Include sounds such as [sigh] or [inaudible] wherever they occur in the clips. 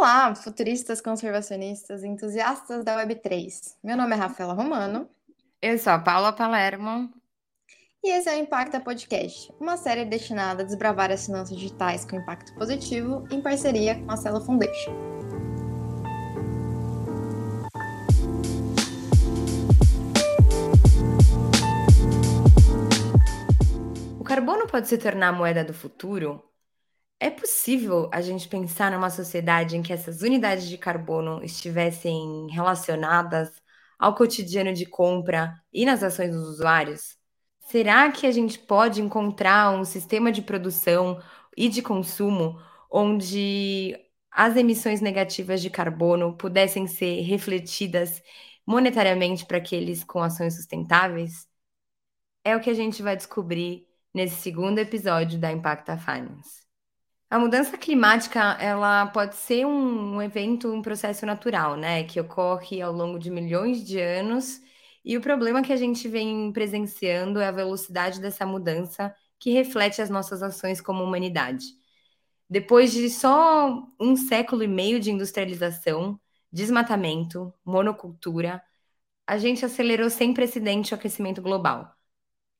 Olá, futuristas, conservacionistas, entusiastas da Web3. Meu nome é Rafaela Romano. Eu sou a Paula Palermo. E esse é o Impacta Podcast, uma série destinada a desbravar as finanças digitais com impacto positivo em parceria com a Celo Foundation. O carbono pode se tornar a moeda do futuro? É possível a gente pensar numa sociedade em que essas unidades de carbono estivessem relacionadas ao cotidiano de compra e nas ações dos usuários? Será que a gente pode encontrar um sistema de produção e de consumo onde as emissões negativas de carbono pudessem ser refletidas monetariamente para aqueles com ações sustentáveis? É o que a gente vai descobrir nesse segundo episódio da Impacta Finance. A mudança climática, ela pode ser um, evento, um processo natural, né, que ocorre ao longo de milhões de anos, e o problema que a gente vem presenciando é a velocidade dessa mudança que reflete as nossas ações como humanidade. Depois de só um século e meio de industrialização, desmatamento, monocultura, a gente acelerou sem precedente o aquecimento global.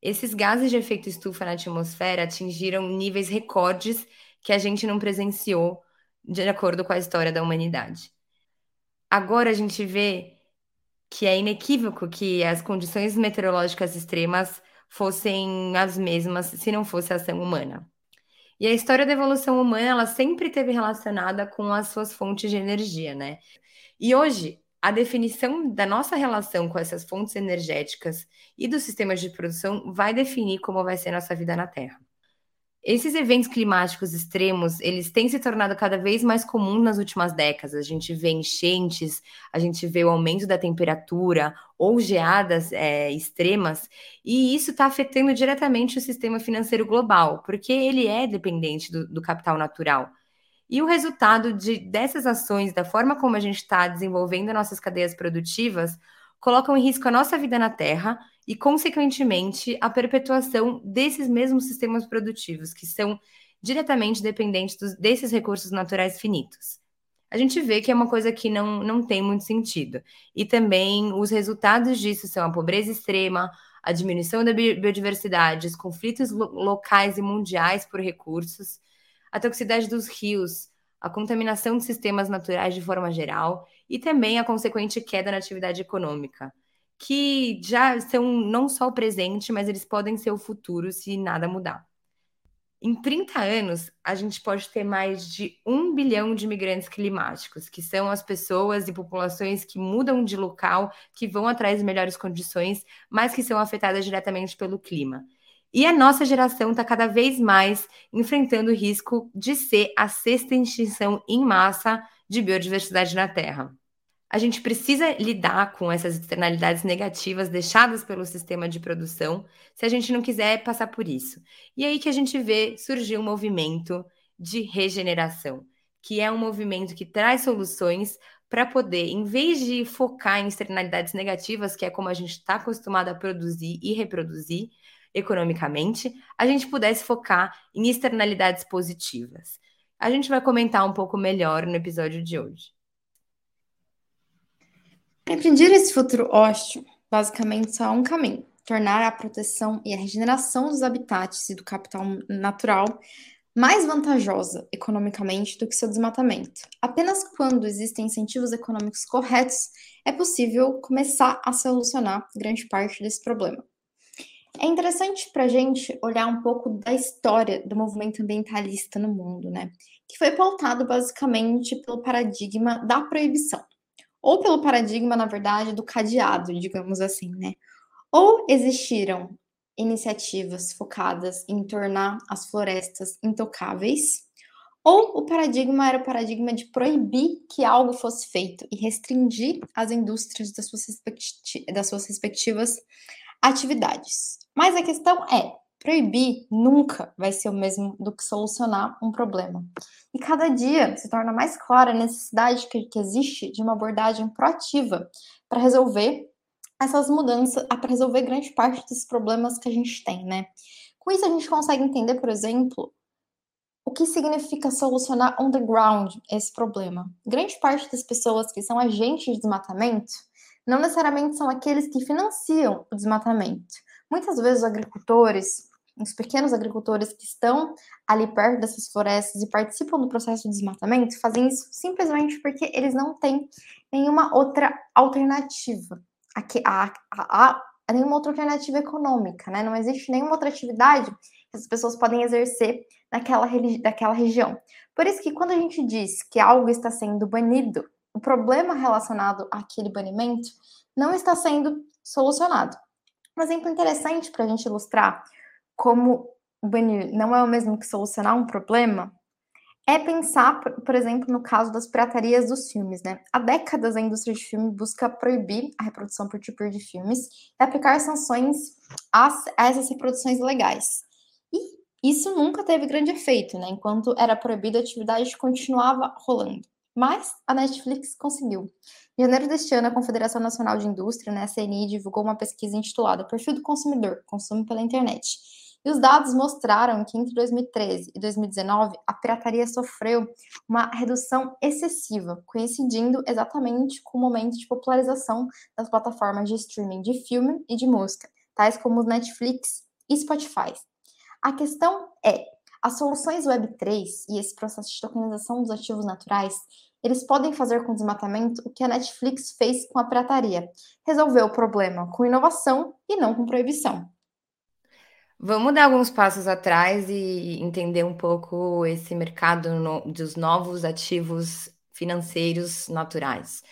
Esses gases de efeito estufa na atmosfera atingiram níveis recordes que a gente não presenciou de acordo com a história da humanidade. Agora a gente vê que é inequívoco que as condições meteorológicas extremas fossem as mesmas se não fosse a ação humana. E a história da evolução humana, ela sempre esteve relacionada com as suas fontes de energia, né? E hoje, a definição da nossa relação com essas fontes energéticas e dos sistemas de produção vai definir como vai ser nossa vida na Terra. Esses eventos climáticos extremos, eles têm se tornado cada vez mais comuns nas últimas décadas. A gente vê enchentes, a gente vê o aumento da temperatura ou geadas é, extremas, e isso está afetando diretamente o sistema financeiro global, porque ele é dependente do, do capital natural. E o resultado de, dessas ações, da forma como a gente está desenvolvendo nossas cadeias produtivas, colocam em risco a nossa vida na Terra e, consequentemente, a perpetuação desses mesmos sistemas produtivos, que são diretamente dependentes dos, desses recursos naturais finitos. A gente vê que é uma coisa que não, não tem muito sentido. E também os resultados disso são a pobreza extrema, a diminuição da biodiversidade, os conflitos lo locais e mundiais por recursos, a toxicidade dos rios, a contaminação de sistemas naturais de forma geral e também a consequente queda na atividade econômica que já são não só o presente, mas eles podem ser o futuro se nada mudar. Em 30 anos, a gente pode ter mais de um bilhão de imigrantes climáticos, que são as pessoas e populações que mudam de local, que vão atrás de melhores condições, mas que são afetadas diretamente pelo clima. E a nossa geração está cada vez mais enfrentando o risco de ser a sexta extinção em massa de biodiversidade na Terra a gente precisa lidar com essas externalidades negativas deixadas pelo sistema de produção se a gente não quiser passar por isso. E aí que a gente vê surgir um movimento de regeneração, que é um movimento que traz soluções para poder, em vez de focar em externalidades negativas, que é como a gente está acostumado a produzir e reproduzir economicamente, a gente pudesse focar em externalidades positivas. A gente vai comentar um pouco melhor no episódio de hoje. Empreender esse futuro ótimo, basicamente só há um caminho: tornar a proteção e a regeneração dos habitats e do capital natural mais vantajosa economicamente do que seu desmatamento. Apenas quando existem incentivos econômicos corretos é possível começar a solucionar grande parte desse problema. É interessante para a gente olhar um pouco da história do movimento ambientalista no mundo, né? Que foi pautado basicamente pelo paradigma da proibição ou pelo paradigma, na verdade, do cadeado, digamos assim, né? Ou existiram iniciativas focadas em tornar as florestas intocáveis, ou o paradigma era o paradigma de proibir que algo fosse feito e restringir as indústrias das suas, respecti das suas respectivas atividades. Mas a questão é: Proibir nunca vai ser o mesmo do que solucionar um problema. E cada dia se torna mais clara a necessidade que, que existe de uma abordagem proativa para resolver essas mudanças, para resolver grande parte dos problemas que a gente tem, né? Com isso, a gente consegue entender, por exemplo, o que significa solucionar on the ground esse problema? Grande parte das pessoas que são agentes de desmatamento não necessariamente são aqueles que financiam o desmatamento. Muitas vezes os agricultores, os pequenos agricultores que estão ali perto dessas florestas e participam do processo de desmatamento, fazem isso simplesmente porque eles não têm nenhuma outra alternativa. Aqui, a, a, a, nenhuma outra alternativa econômica, né? Não existe nenhuma outra atividade que as pessoas podem exercer naquela, naquela região. Por isso que quando a gente diz que algo está sendo banido, o problema relacionado àquele banimento não está sendo solucionado. Um exemplo interessante para a gente ilustrar como banir não é o mesmo que solucionar um problema é pensar, por exemplo, no caso das piratarias dos filmes, né? Há décadas a indústria de filme busca proibir a reprodução por tipo de filmes e aplicar sanções a essas reproduções ilegais. E isso nunca teve grande efeito, né? Enquanto era proibida, a atividade continuava rolando. Mas a Netflix conseguiu. Em janeiro deste ano, a Confederação Nacional de Indústria, né, a CNI, divulgou uma pesquisa intitulada Perfil do Consumidor, Consumo pela Internet. E os dados mostraram que entre 2013 e 2019, a pirataria sofreu uma redução excessiva, coincidindo exatamente com o momento de popularização das plataformas de streaming de filme e de música, tais como Netflix e Spotify. A questão é, as soluções Web3 e esse processo de tokenização dos ativos naturais, eles podem fazer com o desmatamento o que a Netflix fez com a pirataria. Resolver o problema com inovação e não com proibição. Vamos dar alguns passos atrás e entender um pouco esse mercado no, dos novos ativos financeiros naturais.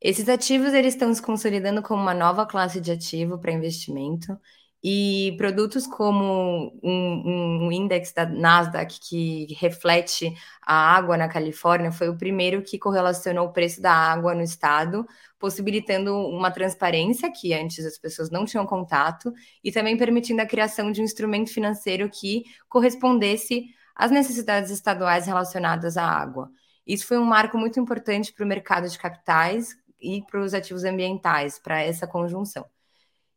Esses ativos eles estão se consolidando como uma nova classe de ativo para investimento e produtos como um, um índice da Nasdaq que reflete a água na Califórnia foi o primeiro que correlacionou o preço da água no estado, possibilitando uma transparência que antes as pessoas não tinham contato e também permitindo a criação de um instrumento financeiro que correspondesse às necessidades estaduais relacionadas à água. Isso foi um marco muito importante para o mercado de capitais e para os ativos ambientais, para essa conjunção.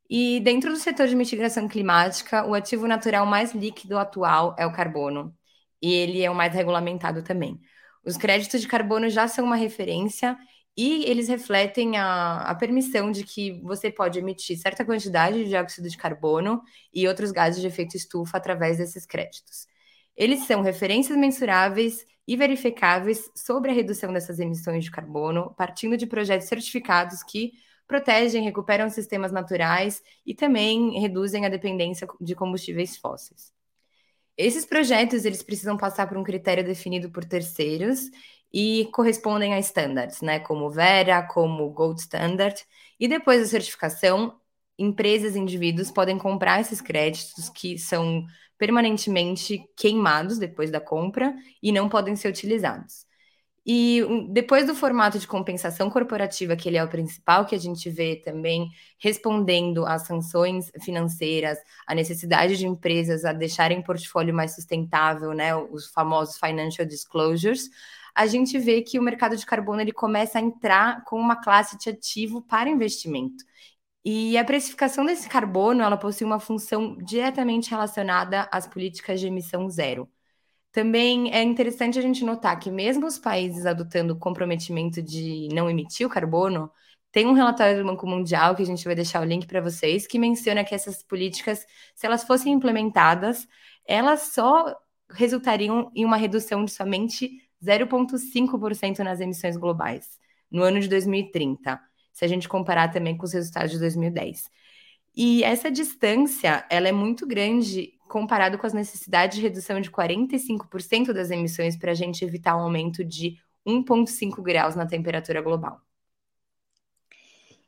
E dentro do setor de mitigação climática, o ativo natural mais líquido atual é o carbono. E ele é o mais regulamentado também. Os créditos de carbono já são uma referência e eles refletem a, a permissão de que você pode emitir certa quantidade de dióxido de carbono e outros gases de efeito estufa através desses créditos. Eles são referências mensuráveis e verificáveis sobre a redução dessas emissões de carbono, partindo de projetos certificados que protegem, recuperam sistemas naturais e também reduzem a dependência de combustíveis fósseis. Esses projetos eles precisam passar por um critério definido por terceiros e correspondem a standards, né, como Vera, como Gold Standard, e depois da certificação, empresas e indivíduos podem comprar esses créditos que são permanentemente queimados depois da compra e não podem ser utilizados. E depois do formato de compensação corporativa, que ele é o principal, que a gente vê também respondendo às sanções financeiras, a necessidade de empresas a deixarem portfólio mais sustentável, né, os famosos financial disclosures, a gente vê que o mercado de carbono ele começa a entrar com uma classe de ativo para investimento. E a precificação desse carbono, ela possui uma função diretamente relacionada às políticas de emissão zero. Também é interessante a gente notar que, mesmo os países adotando o comprometimento de não emitir o carbono, tem um relatório do Banco Mundial, que a gente vai deixar o link para vocês, que menciona que essas políticas, se elas fossem implementadas, elas só resultariam em uma redução de somente 0,5% nas emissões globais no ano de 2030, se a gente comparar também com os resultados de 2010. E essa distância, ela é muito grande comparado com as necessidades de redução de 45% das emissões para a gente evitar um aumento de 1,5 graus na temperatura global.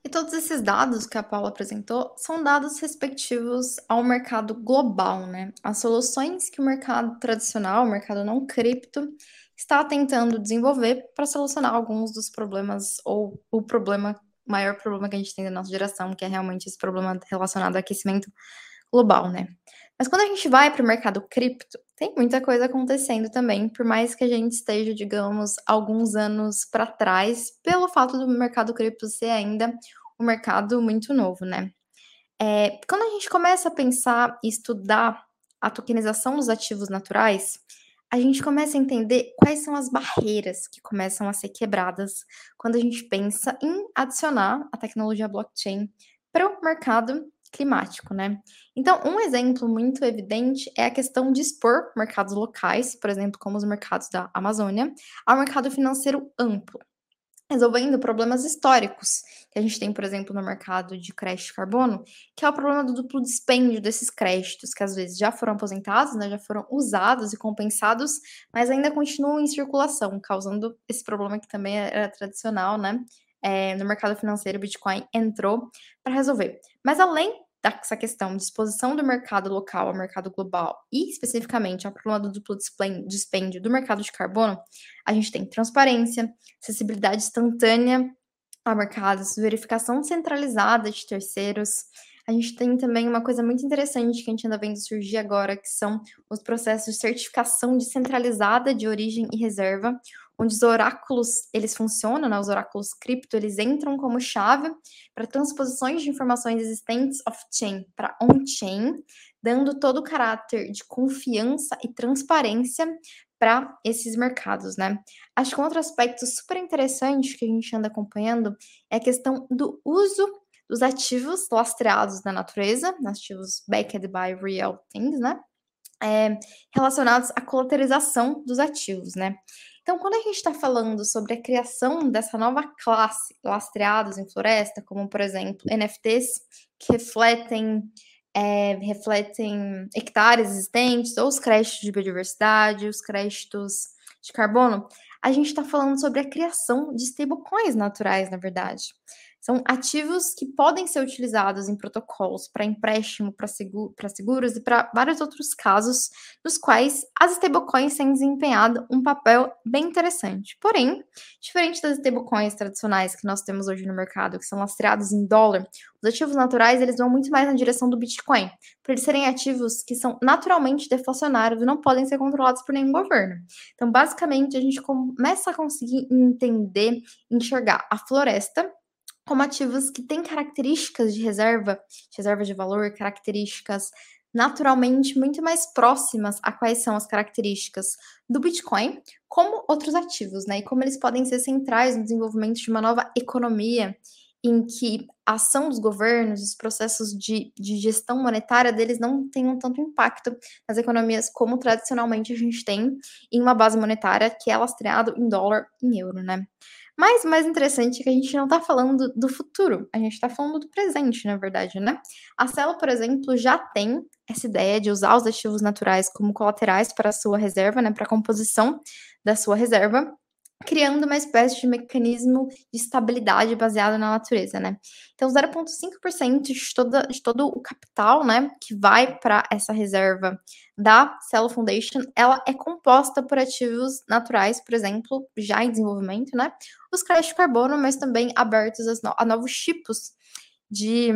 E todos esses dados que a Paula apresentou são dados respectivos ao mercado global, né? As soluções que o mercado tradicional, o mercado não cripto, está tentando desenvolver para solucionar alguns dos problemas ou o problema, maior problema que a gente tem da nossa geração, que é realmente esse problema relacionado ao aquecimento global, né? Mas quando a gente vai para o mercado cripto, tem muita coisa acontecendo também, por mais que a gente esteja, digamos, alguns anos para trás, pelo fato do mercado cripto ser ainda um mercado muito novo, né? É, quando a gente começa a pensar e estudar a tokenização dos ativos naturais, a a gente começa a entender quais são as barreiras que começam a ser quebradas quando a gente pensa em adicionar a tecnologia blockchain para o mercado climático, né? Então, um exemplo muito evidente é a questão de expor mercados locais, por exemplo, como os mercados da Amazônia, ao mercado financeiro amplo resolvendo problemas históricos que a gente tem, por exemplo, no mercado de crédito de carbono, que é o problema do duplo dispêndio desses créditos, que às vezes já foram aposentados, né, já foram usados e compensados, mas ainda continuam em circulação, causando esse problema que também era tradicional, né? É, no mercado financeiro, o Bitcoin entrou para resolver. Mas além dessa questão de exposição do mercado local ao mercado global e especificamente ao problema do duplo dispêndio do mercado de carbono, a gente tem transparência, acessibilidade instantânea a mercados, verificação centralizada de terceiros. A gente tem também uma coisa muito interessante que a gente anda vendo surgir agora, que são os processos de certificação descentralizada de origem e reserva, onde os oráculos, eles funcionam, né? Os oráculos cripto, eles entram como chave para transposições de informações existentes off-chain para on-chain, dando todo o caráter de confiança e transparência para esses mercados, né? Acho que um outro aspecto super interessante que a gente anda acompanhando é a questão do uso dos ativos lastreados na natureza, ativos backed by real things, né? É, relacionados à colateralização dos ativos, né? Então, quando a gente está falando sobre a criação dessa nova classe lastreados em floresta, como por exemplo NFTs que refletem é, refletem hectares existentes, ou os créditos de biodiversidade, os créditos de carbono, a gente está falando sobre a criação de stablecoins naturais, na verdade. São ativos que podem ser utilizados em protocolos para empréstimo, para seguro, seguros e para vários outros casos, nos quais as stablecoins têm desempenhado um papel bem interessante. Porém, diferente das stablecoins tradicionais que nós temos hoje no mercado, que são lastreados em dólar, os ativos naturais eles vão muito mais na direção do Bitcoin, por eles serem ativos que são naturalmente deflacionários e não podem ser controlados por nenhum governo. Então, basicamente, a gente começa a conseguir entender, enxergar a floresta como ativos que têm características de reserva, de reserva de valor, características naturalmente muito mais próximas a quais são as características do Bitcoin, como outros ativos, né? E como eles podem ser centrais no desenvolvimento de uma nova economia em que a ação dos governos, os processos de, de gestão monetária deles não tenham tanto impacto nas economias como tradicionalmente a gente tem em uma base monetária que é lastreado em dólar em euro, né? Mas o mais interessante é que a gente não está falando do futuro, a gente está falando do presente, na verdade, né? A Celo, por exemplo, já tem essa ideia de usar os ativos naturais como colaterais para a sua reserva, né? Para a composição da sua reserva criando uma espécie de mecanismo de estabilidade baseado na natureza, né? Então, 0,5% de, de todo o capital, né, que vai para essa reserva da Cell Foundation, ela é composta por ativos naturais, por exemplo, já em desenvolvimento, né? Os créditos de carbono, mas também abertos a, novos tipos de,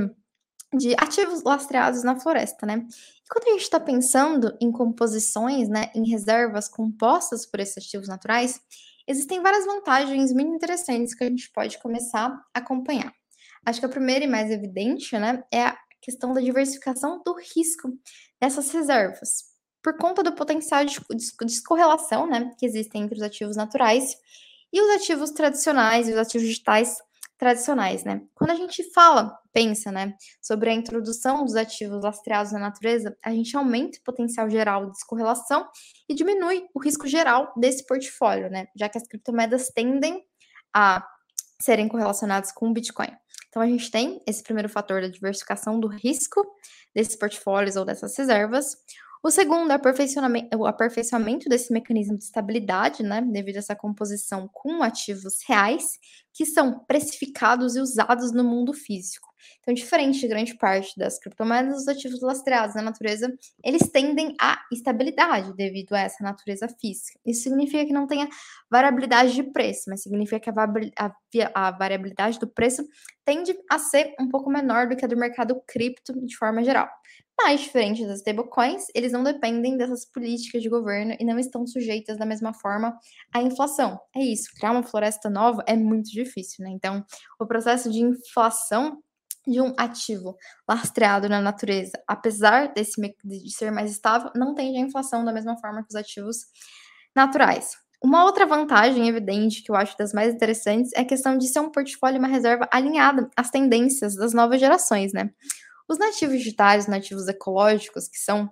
de ativos lastreados na floresta, né? E quando a gente está pensando em composições, né, em reservas compostas por esses ativos naturais, Existem várias vantagens muito interessantes que a gente pode começar a acompanhar. Acho que a primeira e mais evidente, né, é a questão da diversificação do risco dessas reservas, por conta do potencial de descorrelação, né, que existem entre os ativos naturais e os ativos tradicionais e os ativos digitais tradicionais, né? Quando a gente fala, pensa, né, sobre a introdução dos ativos lastreados na natureza, a gente aumenta o potencial geral de descorrelação e diminui o risco geral desse portfólio, né? Já que as criptomoedas tendem a serem correlacionadas com o Bitcoin. Então a gente tem esse primeiro fator da diversificação do risco desses portfólios ou dessas reservas. O segundo é o aperfeiçoamento desse mecanismo de estabilidade, né, devido a essa composição com ativos reais, que são precificados e usados no mundo físico. Então, diferente de grande parte das criptomoedas, os ativos lastreados na natureza, eles tendem à estabilidade devido a essa natureza física. Isso significa que não tenha variabilidade de preço, mas significa que a, variabilidade do preço tende a ser um pouco menor do que a do mercado cripto de forma geral. Mas, diferente das stablecoins, eles não dependem dessas políticas de governo e não estão sujeitas da mesma forma à inflação. É isso, criar uma floresta nova é muito difícil, né? Então, o processo de inflação de um ativo lastreado na natureza, apesar desse de ser mais estável, não tende à inflação da mesma forma que os ativos naturais. Uma outra vantagem evidente que eu acho das mais interessantes é a questão de ser um portfólio uma reserva alinhada às tendências das novas gerações, né? Os nativos digitais, os nativos ecológicos, que são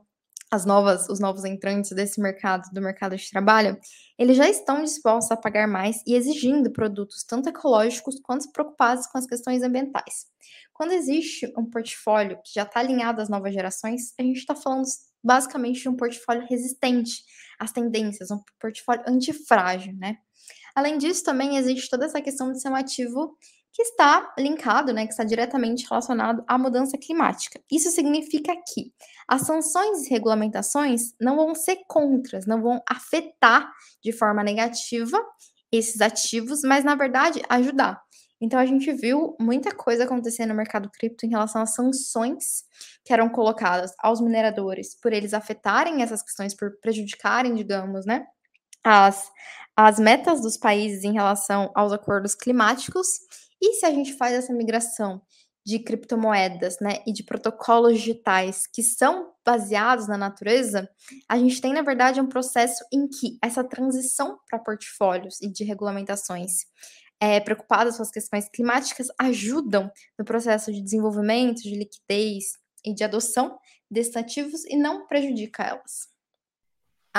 as novas, os novos entrantes desse mercado, do mercado de trabalho, eles já estão dispostos a pagar mais e exigindo produtos tanto ecológicos quanto preocupados com as questões ambientais. Quando existe um portfólio que já está alinhado às novas gerações, a gente está falando basicamente de um portfólio resistente às tendências, um portfólio antifrágil, né? Além disso, também existe toda essa questão de ser um ativo que está linkado, né, que está diretamente relacionado à mudança climática. Isso significa que as sanções e regulamentações não vão ser contras, não vão afetar de forma negativa esses ativos, mas na verdade ajudar. Então a gente viu muita coisa acontecer no mercado cripto em relação às sanções que eram colocadas aos mineradores por eles afetarem essas questões, por prejudicarem, digamos, né, as, as metas dos países em relação aos acordos climáticos. E se a gente faz essa migração de criptomoedas, né, e de protocolos digitais que são baseados na natureza, a gente tem, na verdade, um processo em que essa transição para portfólios e de regulamentações é, preocupadas com as questões climáticas ajudam no processo de desenvolvimento, de liquidez e de adoção desses ativos e não prejudica elas.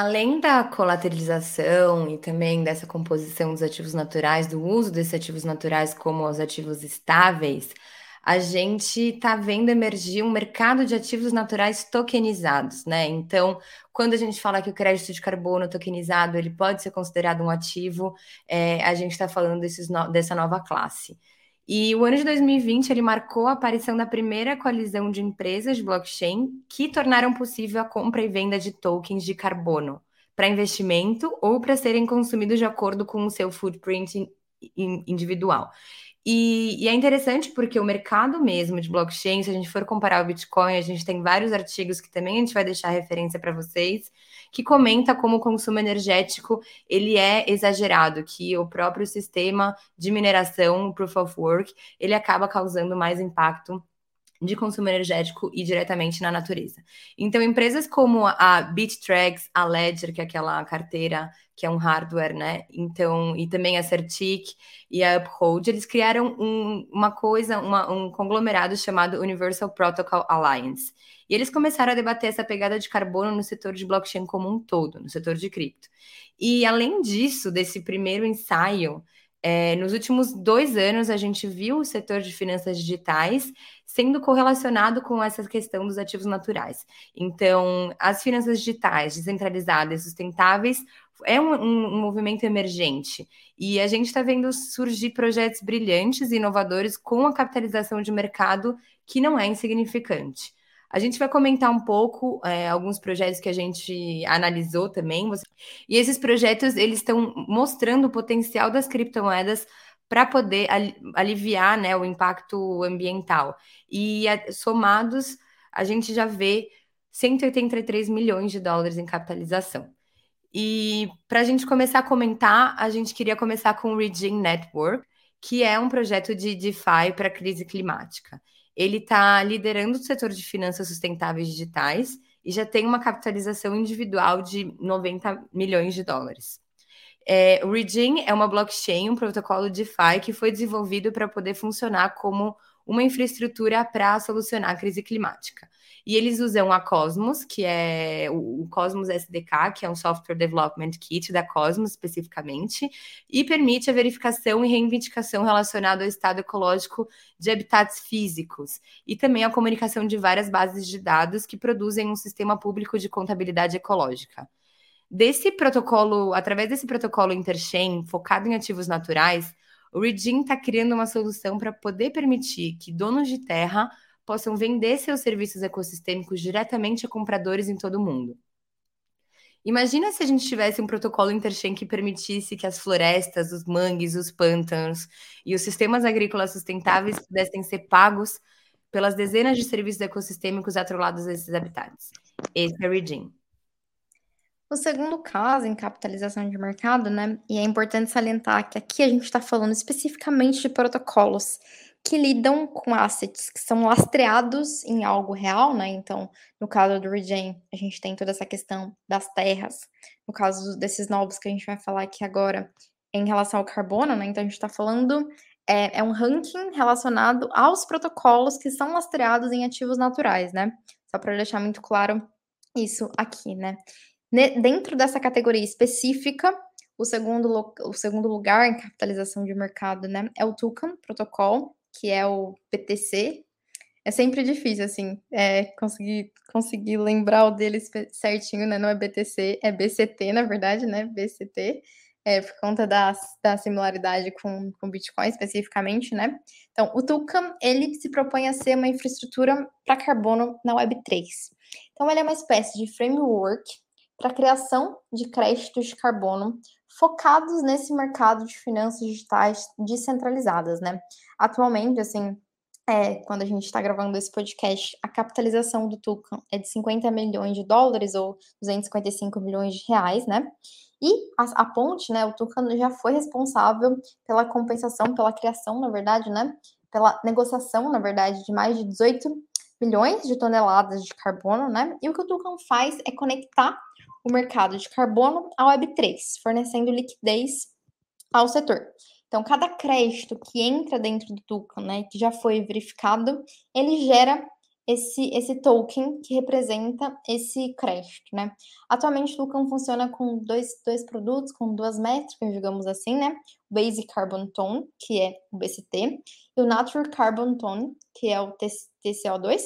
Além da colateralização e também dessa composição dos ativos naturais, do uso desses ativos naturais como os ativos estáveis, a gente está vendo emergir um mercado de ativos naturais tokenizados, né? Então, quando a gente fala que o crédito de carbono tokenizado ele pode ser considerado um ativo, é, a gente está falando desses no, dessa nova classe. E o ano de 2020 ele marcou a aparição da primeira coalizão de empresas de blockchain que tornaram possível a compra e venda de tokens de carbono para investimento ou para serem consumidos de acordo com o seu footprint individual. E, e, é interessante porque o mercado mesmo de blockchain, se a gente for comparar o Bitcoin, a gente tem vários artigos que também a gente vai deixar referência para vocês, que comenta como o consumo energético ele é exagerado, que o próprio sistema de mineração, o Proof of Work, ele acaba causando mais impacto de consumo energético e diretamente na natureza. Então, empresas como a BitTrax, a Ledger, que é aquela carteira que é um hardware, né? Então, e também a Certic e a Uphold, eles criaram um, uma coisa, uma, um conglomerado chamado Universal Protocol Alliance. E eles começaram a debater essa pegada de carbono no setor de blockchain como um todo, no setor de cripto. E além disso, desse primeiro ensaio, é, nos últimos dois anos, a gente viu o setor de finanças digitais sendo correlacionado com essa questão dos ativos naturais. Então, as finanças digitais descentralizadas e sustentáveis é um, um, um movimento emergente. E a gente está vendo surgir projetos brilhantes e inovadores com a capitalização de mercado que não é insignificante. A gente vai comentar um pouco é, alguns projetos que a gente analisou também. E esses projetos eles estão mostrando o potencial das criptomoedas para poder aliviar né, o impacto ambiental. E somados, a gente já vê 183 milhões de dólares em capitalização. E para a gente começar a comentar, a gente queria começar com o Regime Network, que é um projeto de DeFi para crise climática. Ele está liderando o setor de finanças sustentáveis digitais e já tem uma capitalização individual de 90 milhões de dólares. É, o Regin é uma blockchain, um protocolo DeFi que foi desenvolvido para poder funcionar como uma infraestrutura para solucionar a crise climática. E eles usam a Cosmos, que é o Cosmos SDK, que é um software development kit da Cosmos especificamente, e permite a verificação e reivindicação relacionada ao estado ecológico de habitats físicos e também a comunicação de várias bases de dados que produzem um sistema público de contabilidade ecológica. Desse protocolo, através desse protocolo interchain focado em ativos naturais, o Regin está criando uma solução para poder permitir que donos de terra possam vender seus serviços ecossistêmicos diretamente a compradores em todo o mundo. Imagina se a gente tivesse um protocolo interchain que permitisse que as florestas, os mangues, os pântanos e os sistemas agrícolas sustentáveis pudessem ser pagos pelas dezenas de serviços ecossistêmicos atrelados a esses habitats. Esse é o Regime. O segundo caso em capitalização de mercado, né? E é importante salientar que aqui a gente está falando especificamente de protocolos que lidam com assets que são lastreados em algo real, né? Então, no caso do Regen, a gente tem toda essa questão das terras. No caso desses novos que a gente vai falar aqui agora, em relação ao carbono, né? Então, a gente está falando é, é, um ranking relacionado aos protocolos que são lastreados em ativos naturais, né? Só para deixar muito claro isso aqui, né? Dentro dessa categoria específica, o segundo, o segundo lugar em capitalização de mercado, né, é o Tucan Protocol, que é o PTC. É sempre difícil, assim, é, conseguir, conseguir lembrar o deles certinho, né? Não é BTC, é BCT, na verdade, né? BCT, é, por conta da, da similaridade com, com Bitcoin especificamente, né? Então, o Tucam, ele se propõe a ser uma infraestrutura para carbono na Web3. Então, ele é uma espécie de framework para criação de créditos de carbono focados nesse mercado de finanças digitais descentralizadas, né? Atualmente, assim, é, quando a gente está gravando esse podcast, a capitalização do Tucan é de 50 milhões de dólares ou 255 milhões de reais, né? E a, a ponte, né, o Tucan já foi responsável pela compensação, pela criação, na verdade, né? Pela negociação, na verdade, de mais de 18 milhões de toneladas de carbono, né? E o que o Tucan faz é conectar o mercado de carbono à Web3, fornecendo liquidez ao setor. Então, cada crédito que entra dentro do token, né, que já foi verificado, ele gera esse, esse token que representa esse crédito, né? Atualmente, o token funciona com dois, dois produtos, com duas métricas, digamos assim, né? O Basic Carbon Tone, que é o BCT, e o Natural Carbon Tone, que é o TCO2.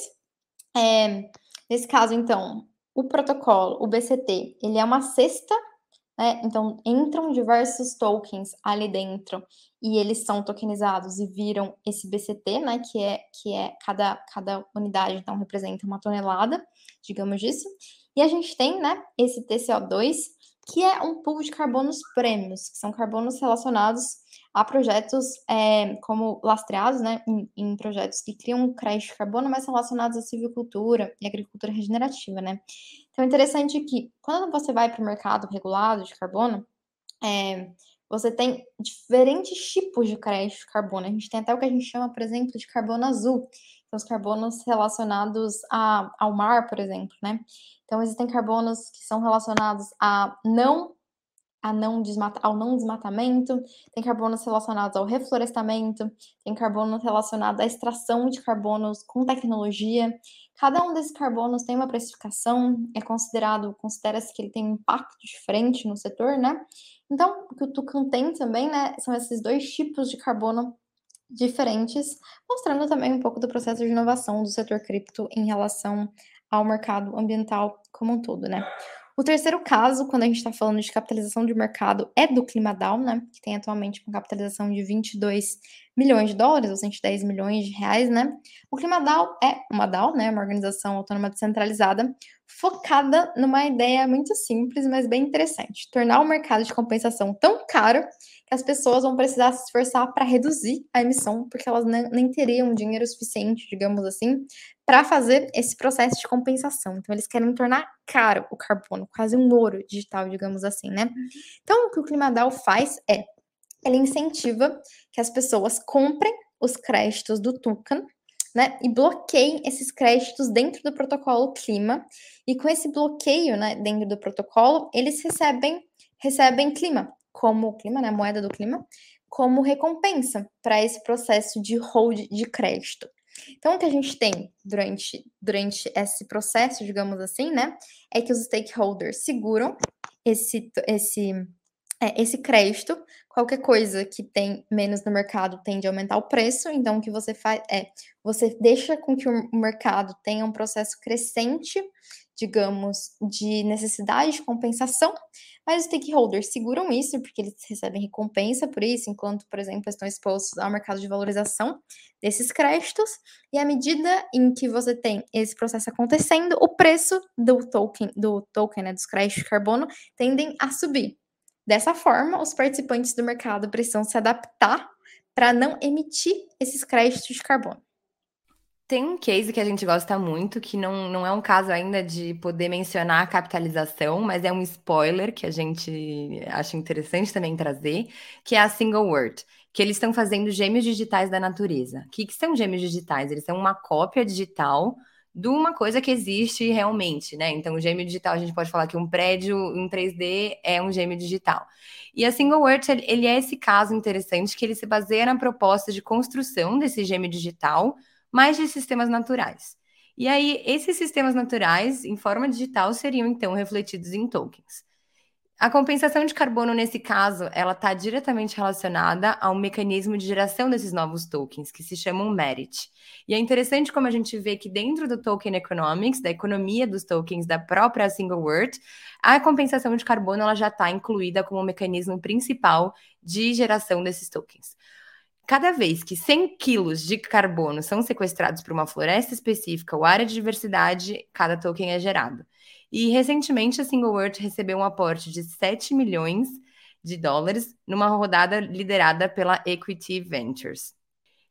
É, nesse caso, então, o protocolo, o BCT, ele é uma cesta, né? Então entram diversos tokens ali dentro e eles são tokenizados e viram esse BCT, né? Que é que é cada, cada unidade então representa uma tonelada, digamos disso. E a gente tem, né? Esse TCO2 que é um pool de carbonos prêmios, que são carbonos relacionados a projetos é, como lastreados, né, em, em, projetos que criam crédito de carbono, mas relacionados à silvicultura e agricultura regenerativa, né. Então, é interessante que quando você vai para o mercado regulado de carbono, é, você tem diferentes tipos de crédito de carbono. A gente tem até o que a gente chama, por exemplo, de carbono azul, são os carbonos relacionados a, ao mar, por exemplo, né? Então, existem carbonos que são relacionados a não a não desmata, ao não desmatamento, tem carbonos relacionados ao reflorestamento, tem carbono relacionado à extração de carbonos com tecnologia. Cada um desses carbonos tem uma precificação, é considerado, considera-se que ele tem um impacto diferente no setor, né? Então, o que o Tucan tem também, né, são esses dois tipos de carbono diferentes, mostrando também um pouco do processo de inovação do setor cripto em relação ao mercado ambiental como um todo, né? O terceiro caso, quando a gente está falando de capitalização de mercado, é do Climadown, né? Que tem atualmente uma capitalização de 22 milhões de dólares, ou 110 milhões de reais, né? O Climadown é uma DAO, né? Uma organização autônoma descentralizada, focada numa ideia muito simples, mas bem interessante: tornar o mercado de compensação tão caro que as pessoas vão precisar se esforçar para reduzir a emissão, porque elas nem, teriam dinheiro suficiente, digamos assim, para fazer esse processo de compensação. Então, eles querem tornar caro o carbono, quase um ouro digital, digamos assim, né? Então, o que o Climadal faz é, ele incentiva que as pessoas comprem os créditos do Tucan, né, e bloqueiem esses créditos dentro do protocolo clima. E com esse bloqueio, né, dentro do protocolo, eles recebem recebem clima, como clima, né, moeda do clima, como recompensa para esse processo de hold de crédito. Então, o que a gente tem durante, durante esse processo, digamos assim, né, é que os stakeholders seguram esse, esse, é, esse crédito. Qualquer coisa que tem menos no mercado tende a aumentar o preço. Então, o que você faz é você deixa com que o mercado tenha um processo crescente digamos, de necessidade de compensação, mas os stakeholders seguram isso porque eles recebem recompensa por isso, enquanto, por exemplo, estão expostos ao mercado de valorização desses créditos, e à medida em que você tem esse processo acontecendo, o preço do token, do token, né, dos créditos de carbono, tendem a subir. Dessa forma, os participantes do mercado precisam se adaptar para não emitir esses créditos de carbono. Tem um case que a gente gosta muito, que não, não é um caso ainda de poder mencionar a capitalização, mas é um spoiler que a gente acha interessante também trazer, que é a Single Word, que eles estão fazendo gêmeos digitais da natureza. O que, que são gêmeos digitais? Eles são uma cópia digital de uma coisa que existe realmente, né? Então, o gêmeo digital, a gente pode falar que um prédio em 3D é um gêmeo digital. E a Single Earth, ele é esse caso interessante que ele se baseia na proposta de construção desse gêmeo digital, mas de sistemas naturais. E aí, esses sistemas naturais, em forma digital, seriam então refletidos em tokens. A compensação de carbono, nesse caso, ela está diretamente relacionada ao mecanismo de geração desses novos tokens, que se chamam Merit. E é interessante como a gente vê que dentro do Token Economics, da economia dos tokens da própria Single World, a compensação de carbono ela já está incluída como mecanismo principal de geração desses tokens. Cada vez que 100 quilos de carbono são sequestrados para uma floresta específica ou área de diversidade, cada token é gerado. E recentemente a Single World recebeu um aporte de 7 milhões de dólares numa rodada liderada pela Equity Ventures.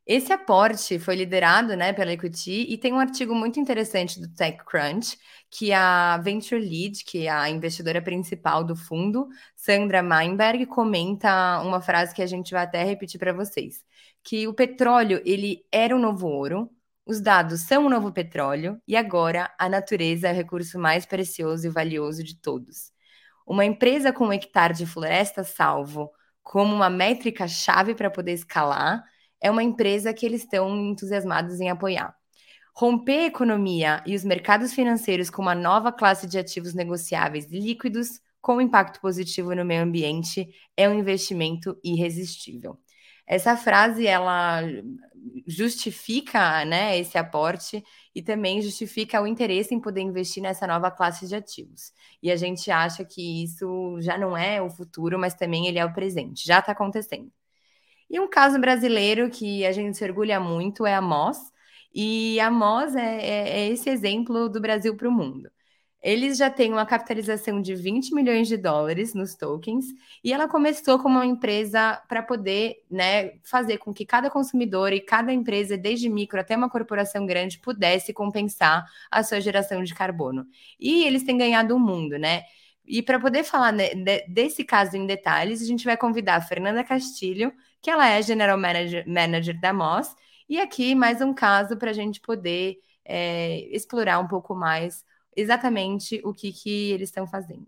Esse aporte foi liderado né, pela Equity e tem um artigo muito interessante do TechCrunch, que a Venture Lead, que é a investidora principal do fundo, Sandra Meinberg, comenta uma frase que a gente vai até repetir para vocês, que o petróleo ele era o novo ouro, os dados são o novo petróleo e agora a natureza é o recurso mais precioso e valioso de todos. Uma empresa com um hectare de floresta salvo como uma métrica-chave para poder escalar é uma empresa que eles estão entusiasmados em apoiar. Romper a economia e os mercados financeiros com uma nova classe de ativos negociáveis líquidos com impacto positivo no meio ambiente é um investimento irresistível. Essa frase ela justifica né, esse aporte e também justifica o interesse em poder investir nessa nova classe de ativos. E a gente acha que isso já não é o futuro, mas também ele é o presente, já está acontecendo. E um caso brasileiro que a gente se orgulha muito é a Moss, e a Moss é, é, é esse exemplo do Brasil para o mundo. Eles já têm uma capitalização de 20 milhões de dólares nos tokens e ela começou como uma empresa para poder né, fazer com que cada consumidor e cada empresa, desde micro até uma corporação grande, pudesse compensar a sua geração de carbono. E eles têm ganhado o mundo, né? E para poder falar desse caso em detalhes, a gente vai convidar a Fernanda Castilho, que ela é General Manager, Manager da Moss, e aqui mais um caso para a gente poder é, explorar um pouco mais exatamente o que, que eles estão fazendo.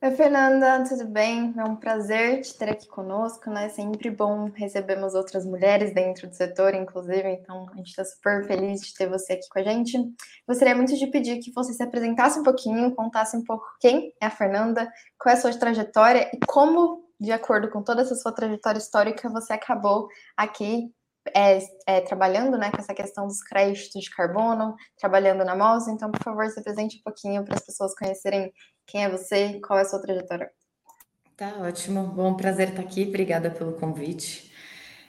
Oi, Fernanda, tudo bem? É um prazer te ter aqui conosco, né? Sempre bom recebermos outras mulheres dentro do setor, inclusive, então a gente está super feliz de ter você aqui com a gente. Gostaria muito de pedir que você se apresentasse um pouquinho, contasse um pouco quem é a Fernanda, qual é a sua trajetória e como, de acordo com toda essa sua trajetória histórica, você acabou aqui é, é, trabalhando né, com essa questão dos créditos de carbono, trabalhando na MOS. Então, por favor, se apresente um pouquinho para as pessoas conhecerem quem é você, qual é a sua trajetória. Tá ótimo, bom prazer estar aqui, obrigada pelo convite.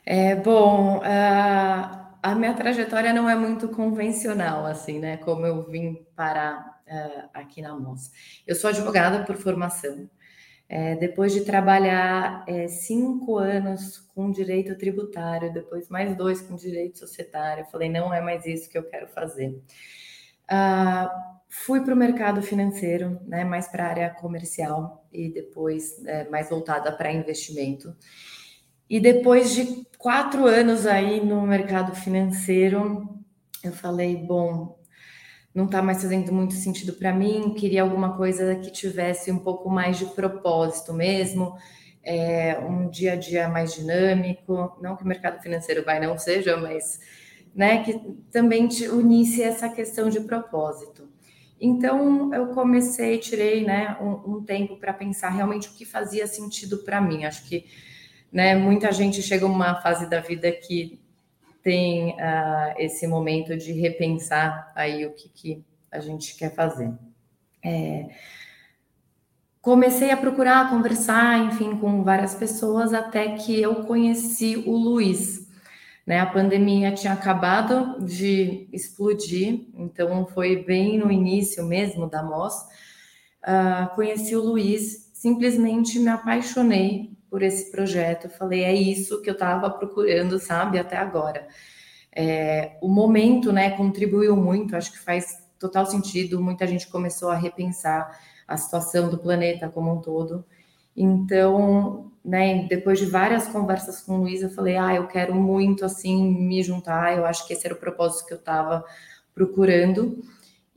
É, bom, a, a minha trajetória não é muito convencional, assim, né? Como eu vim parar uh, aqui na MOS. Eu sou advogada por formação, é, depois de trabalhar é, cinco anos com direito tributário, depois mais dois com direito societário, falei, não é mais isso que eu quero fazer. Ah, fui para o mercado financeiro, né, mais para a área comercial e depois é, mais voltada para investimento. E depois de quatro anos aí no mercado financeiro, eu falei, bom, não está mais fazendo muito sentido para mim, queria alguma coisa que tivesse um pouco mais de propósito mesmo, é, um dia a dia mais dinâmico, não que o mercado financeiro vai não seja, mas né, que também te unisse essa questão de propósito. Então eu comecei, tirei né, um, um tempo para pensar realmente o que fazia sentido para mim. Acho que né, muita gente chega uma fase da vida que tem uh, esse momento de repensar aí o que, que a gente quer fazer. É, comecei a procurar, conversar, enfim, com várias pessoas até que eu conheci o Luiz. Né, a pandemia tinha acabado de explodir, então foi bem no início mesmo da MOS. Uh, conheci o Luiz, simplesmente me apaixonei por esse projeto. Eu falei, é isso que eu estava procurando, sabe, até agora. É, o momento, né, contribuiu muito, acho que faz total sentido. Muita gente começou a repensar a situação do planeta como um todo. Então, né, depois de várias conversas com o Luiz, eu falei, ah, eu quero muito, assim, me juntar, eu acho que esse era o propósito que eu estava procurando.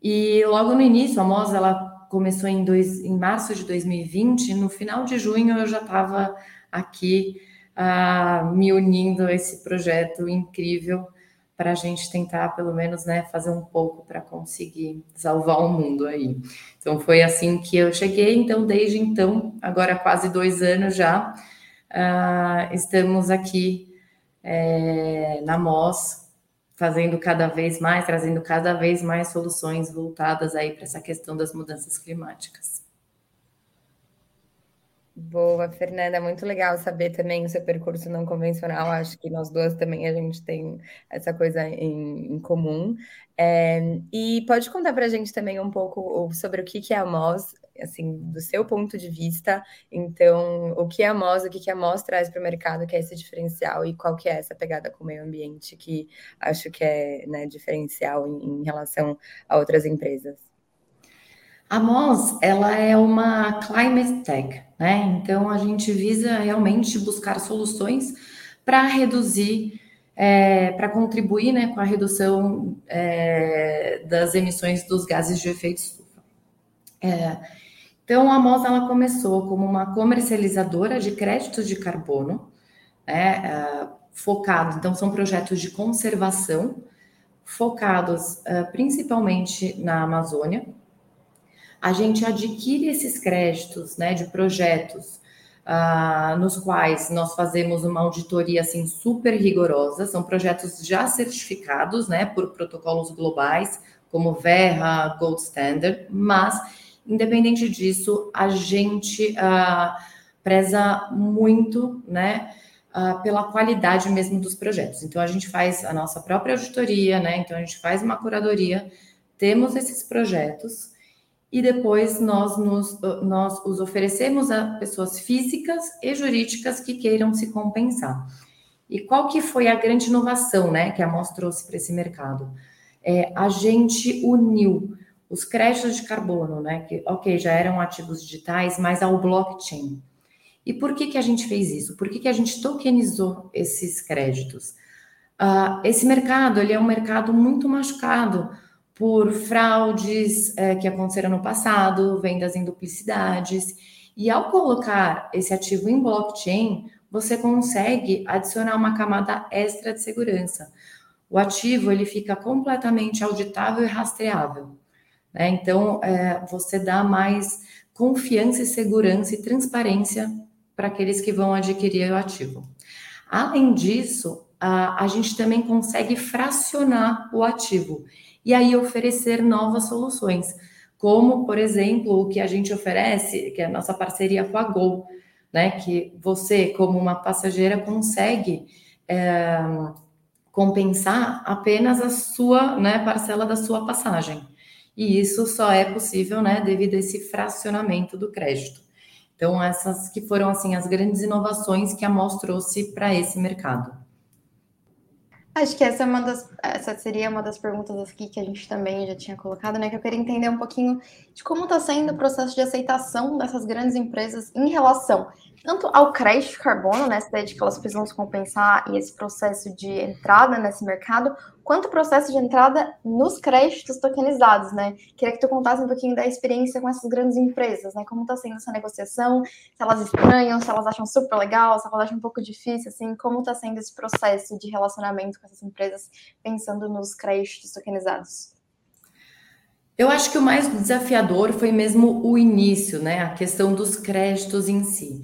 E logo no início, a Mos, ela começou em, dois, em março de 2020, no final de junho eu já estava aqui uh, me unindo a esse projeto incrível para a gente tentar, pelo menos, né, fazer um pouco para conseguir salvar o mundo aí. Então, foi assim que eu cheguei. Então, desde então, agora quase dois anos já, uh, estamos aqui é, na MOS, fazendo cada vez mais, trazendo cada vez mais soluções voltadas aí para essa questão das mudanças climáticas. Boa, Fernanda, muito legal saber também o seu percurso não convencional. Acho que nós duas também a gente tem essa coisa em, em comum. É, e pode contar para a gente também um pouco sobre o que, que é a MOS, assim, do seu ponto de vista. Então, o que a MOS, o que, a MOS traz para o mercado, que é esse diferencial, e qual que é essa pegada com o meio ambiente que acho que é né, diferencial em, em relação a outras empresas. A MOS, ela é uma climate tech, né? Então a gente visa realmente buscar soluções para reduzir, é, para contribuir, né, com a redução é, das emissões dos gases de efeito estufa. É, então a MOS ela começou como uma comercializadora de créditos de carbono, né, é, focado. Então são projetos de conservação focados é, principalmente na Amazônia a gente adquire esses créditos né, de projetos uh, nos quais nós fazemos uma auditoria assim super rigorosa, são projetos já certificados né, por protocolos globais, como Verra, Gold Standard, mas, independente disso, a gente uh, preza muito né, uh, pela qualidade mesmo dos projetos. Então, a gente faz a nossa própria auditoria, né, então a gente faz uma curadoria, temos esses projetos, e depois nós, nos, nós os oferecemos a pessoas físicas e jurídicas que queiram se compensar. E qual que foi a grande inovação né, que a MOS trouxe para esse mercado? É, a gente uniu os créditos de carbono, né, que, ok, já eram ativos digitais, mas ao blockchain. E por que, que a gente fez isso? Por que, que a gente tokenizou esses créditos? Uh, esse mercado ele é um mercado muito machucado, por fraudes é, que aconteceram no passado, vendas em duplicidades. E ao colocar esse ativo em blockchain, você consegue adicionar uma camada extra de segurança. O ativo ele fica completamente auditável e rastreável. Né? Então, é, você dá mais confiança e segurança e transparência para aqueles que vão adquirir o ativo. Além disso, a, a gente também consegue fracionar o ativo e aí oferecer novas soluções, como, por exemplo, o que a gente oferece, que é a nossa parceria com a Gol, né? Que você, como uma passageira, consegue é, compensar apenas a sua né, parcela da sua passagem. E isso só é possível, né, devido a esse fracionamento do crédito. Então, essas que foram assim as grandes inovações que a MOS trouxe para esse mercado. Acho que essa é uma das, essa seria uma das perguntas aqui que a gente também já tinha colocado, né? Que eu queria entender um pouquinho de como está sendo o processo de aceitação dessas grandes empresas em relação tanto ao crédito de carbono, né, essa ideia de que elas precisam se compensar e esse processo de entrada nesse mercado, quanto o processo de entrada nos créditos tokenizados, né? Queria que tu contasse um pouquinho da experiência com essas grandes empresas, né? Como está sendo essa negociação, se elas estranham, se elas acham super legal, se elas acham um pouco difícil, assim, como está sendo esse processo de relacionamento com essas empresas pensando nos créditos tokenizados? Eu acho que o mais desafiador foi mesmo o início, né? A questão dos créditos em si.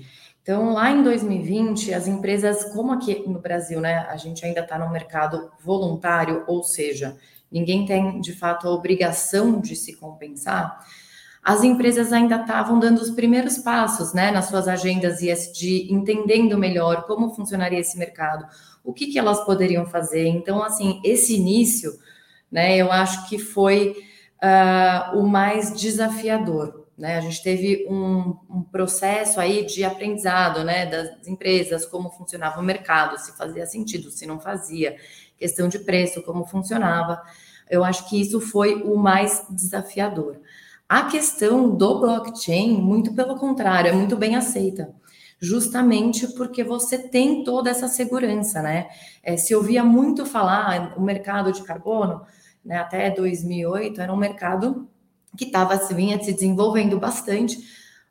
Então, lá em 2020, as empresas, como aqui no Brasil, né, a gente ainda está no mercado voluntário, ou seja, ninguém tem de fato a obrigação de se compensar, as empresas ainda estavam dando os primeiros passos, né, nas suas agendas ESG, entendendo melhor como funcionaria esse mercado, o que, que elas poderiam fazer. Então, assim, esse início, né, eu acho que foi uh, o mais desafiador, né? A gente teve um, um, processo aí de aprendizado né, das empresas, como funcionava o mercado, se fazia sentido, se não fazia, questão de preço, como funcionava. Eu acho que isso foi o mais desafiador. A questão do blockchain, muito pelo contrário, é muito bem aceita justamente porque você tem toda essa segurança, né? É, se ouvia muito falar o mercado de carbono, né, até 2008 era um mercado que estava vinha se desenvolvendo bastante,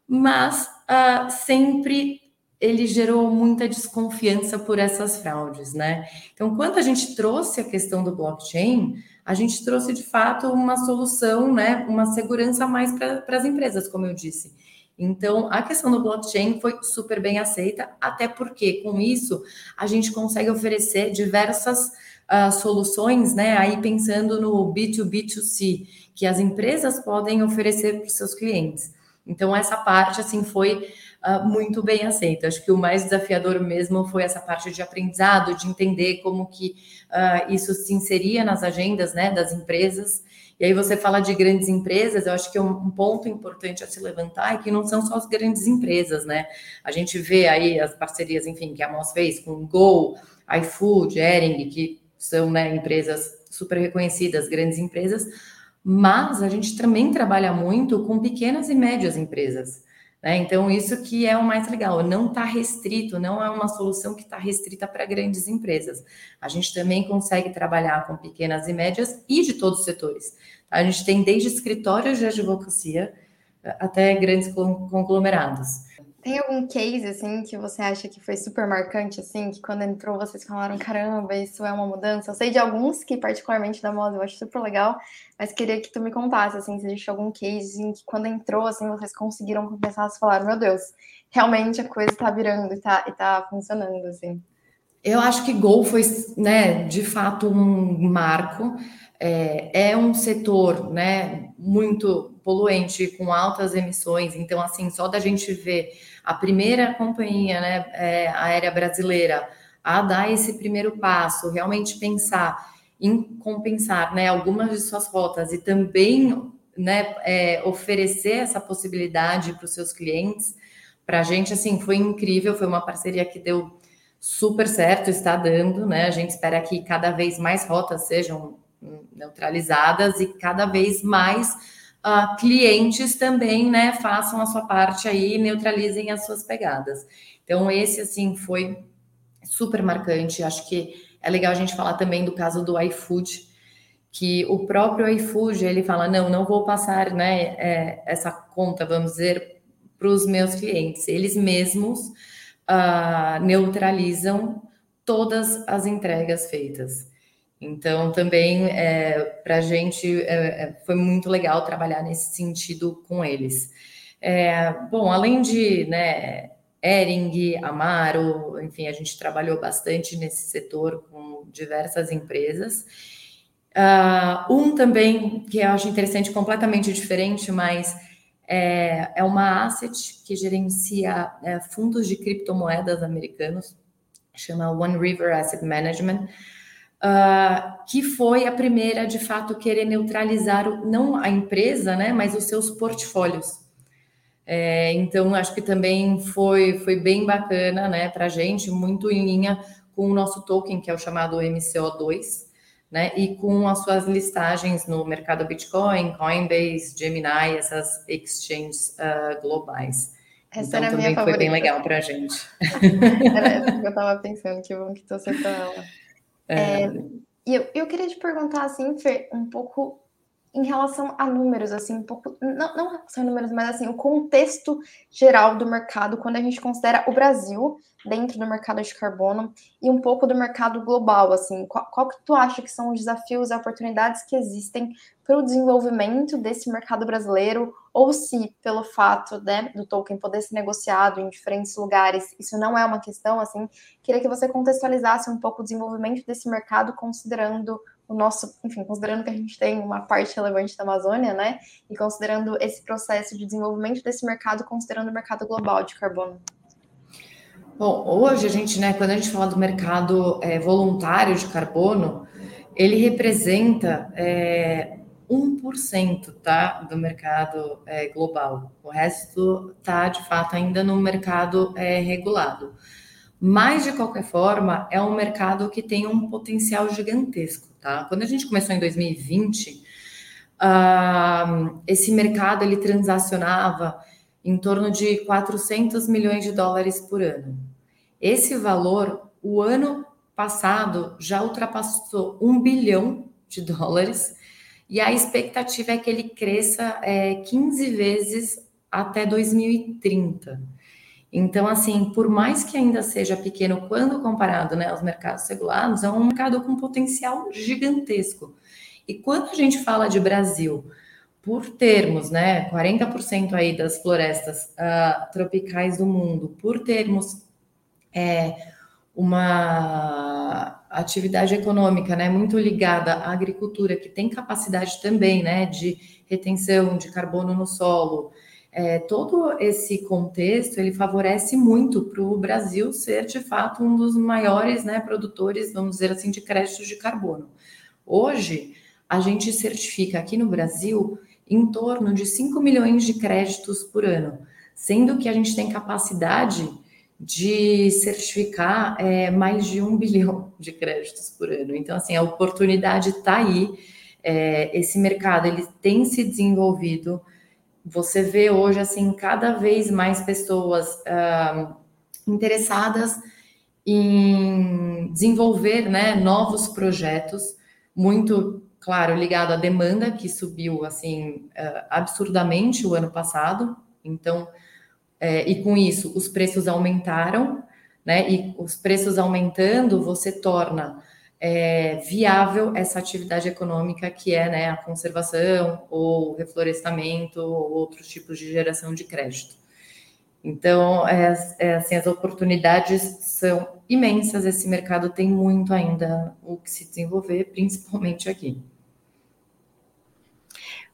mas uh, sempre ele gerou muita desconfiança por essas fraudes, né? Então, quando a gente trouxe a questão do blockchain, a gente trouxe de fato uma solução, né? Uma segurança mais para as empresas, como eu disse. Então, a questão do blockchain foi super bem aceita, até porque com isso a gente consegue oferecer diversas uh, soluções, né? Aí pensando no B2B2C, que as empresas podem oferecer para os seus clientes. Então, essa parte, assim, foi uh, muito bem aceita. Acho que o mais desafiador mesmo foi essa parte de aprendizado, de entender como que uh, isso se inseria nas agendas, né, das empresas. E aí você fala de grandes empresas, eu acho que um, um ponto importante a se levantar é que não são só as grandes empresas, né? A gente vê aí as parcerias, enfim, que a Moss fez com Go, iFood, Ering, que são né, empresas super reconhecidas, grandes empresas, mas a gente também trabalha muito com pequenas e médias empresas. Né? Então, isso que é o mais legal, não está restrito, não é uma solução que está restrita para grandes empresas. A gente também consegue trabalhar com pequenas e médias e de todos os setores. A gente tem desde escritórios de advocacia até grandes conglomerados. Tem algum case, assim, que você acha que foi super marcante, assim, que quando entrou vocês falaram, caramba, isso é uma mudança? Eu sei de alguns que, particularmente da moda, eu acho super legal, mas queria que tu me contasse, assim, se existe algum case em que quando entrou, assim, vocês conseguiram compensar, e falaram, meu Deus, realmente a coisa tá virando e tá, e tá funcionando, assim. Eu acho que Gol foi, né, de fato um marco, é, é um setor, né, muito poluente, com altas emissões, então, assim, só da gente ver a primeira companhia né, é, aérea brasileira a dar esse primeiro passo, realmente pensar em compensar né, algumas de suas rotas e também né, é, oferecer essa possibilidade para os seus clientes, para a gente, assim, foi incrível, foi uma parceria que deu super certo, está dando, né? A gente espera que cada vez mais rotas sejam neutralizadas e cada vez mais uh, clientes também, né, façam a sua parte aí neutralizem as suas pegadas. Então, esse, assim, foi super marcante. Acho que é legal a gente falar também do caso do iFood, que o próprio iFood, ele fala, não, não vou passar, né, é, essa conta, vamos dizer, para os meus clientes. Eles mesmos uh, neutralizam todas as entregas feitas. Então, também é, para a gente é, é, foi muito legal trabalhar nesse sentido com eles. É, bom, além de né, Ering, Amaro, enfim, a gente trabalhou bastante nesse setor com diversas empresas. Uh, um também que eu acho interessante, completamente diferente, mas é, é uma asset que gerencia é, fundos de criptomoedas americanos, chama One River Asset Management uh, que foi a primeira, de fato, querer neutralizar o, não a empresa, né, mas os seus portfólios. É, então, acho que também foi, foi bem bacana né, para a gente, muito em linha com o nosso token, que é o chamado MCO2, né, e com as suas listagens no mercado Bitcoin, Coinbase, Gemini, essas exchanges uh, globais. Essa então, também foi bem legal para a gente. [laughs] Era essa que eu estava pensando, que bom que tu acertou ela. É... É, eu, eu queria te perguntar, assim, Fer, um pouco em relação a números, assim, um pouco, não, não relação a números, mas assim, o contexto geral do mercado, quando a gente considera o Brasil dentro do mercado de carbono e um pouco do mercado global, assim, qual, qual que tu acha que são os desafios e oportunidades que existem para o desenvolvimento desse mercado brasileiro, ou se pelo fato né, do token poder ser negociado em diferentes lugares, isso não é uma questão, assim, queria que você contextualizasse um pouco o desenvolvimento desse mercado, considerando o nosso, enfim, considerando que a gente tem uma parte relevante da Amazônia, né, e considerando esse processo de desenvolvimento desse mercado, considerando o mercado global de carbono. Bom, hoje a gente, né, quando a gente fala do mercado é, voluntário de carbono, ele representa é, 1% tá, do mercado é, global. O resto está, de fato, ainda no mercado é, regulado. Mas, de qualquer forma, é um mercado que tem um potencial gigantesco. Tá? Quando a gente começou em 2020, uh, esse mercado ele transacionava em torno de 400 milhões de dólares por ano. Esse valor, o ano passado, já ultrapassou um bilhão de dólares e a expectativa é que ele cresça é, 15 vezes até 2030. Então, assim, por mais que ainda seja pequeno quando comparado né, aos mercados regulados, é um mercado com potencial gigantesco. E quando a gente fala de Brasil, por termos, né, 40% aí das florestas uh, tropicais do mundo, por termos é, uma atividade econômica, né, muito ligada à agricultura, que tem capacidade também, né, de retenção de carbono no solo, é, todo esse contexto ele favorece muito para o Brasil ser de fato um dos maiores né, produtores, vamos dizer assim, de créditos de carbono. Hoje, a gente certifica aqui no Brasil em torno de 5 milhões de créditos por ano, sendo que a gente tem capacidade de certificar é, mais de um bilhão de créditos por ano. Então, assim, a oportunidade está aí. É, esse mercado ele tem se desenvolvido você vê hoje assim cada vez mais pessoas uh, interessadas em desenvolver né, novos projetos, muito claro ligado à demanda que subiu assim uh, absurdamente o ano passado. Então, é, e com isso os preços aumentaram, né? E os preços aumentando, você torna é, viável essa atividade econômica que é né, a conservação ou reflorestamento ou outros tipos de geração de crédito. Então, é, é, assim, as oportunidades são imensas, esse mercado tem muito ainda o que se desenvolver, principalmente aqui.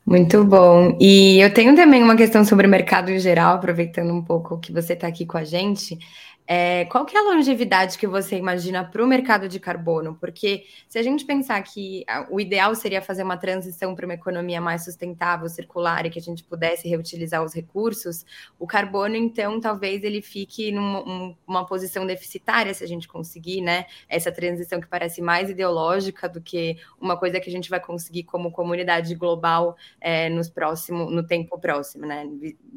Muito bom. E eu tenho também uma questão sobre o mercado em geral, aproveitando um pouco que você está aqui com a gente. É, qual que é a longevidade que você imagina para o mercado de carbono? Porque se a gente pensar que o ideal seria fazer uma transição para uma economia mais sustentável, circular e que a gente pudesse reutilizar os recursos, o carbono, então, talvez ele fique numa um, posição deficitária se a gente conseguir, né? Essa transição que parece mais ideológica do que uma coisa que a gente vai conseguir como comunidade global é, nos próximo, no tempo próximo, né?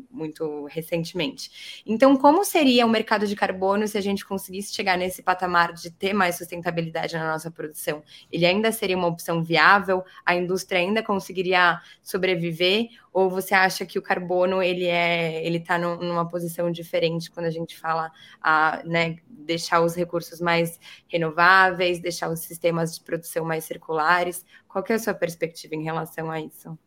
Muito recentemente. Então, como seria o mercado de carbono? Carbono, se a gente conseguisse chegar nesse patamar de ter mais sustentabilidade na nossa produção, ele ainda seria uma opção viável? A indústria ainda conseguiria sobreviver? Ou você acha que o carbono ele é ele está numa posição diferente quando a gente fala a né, deixar os recursos mais renováveis, deixar os sistemas de produção mais circulares? Qual é a sua perspectiva em relação a isso?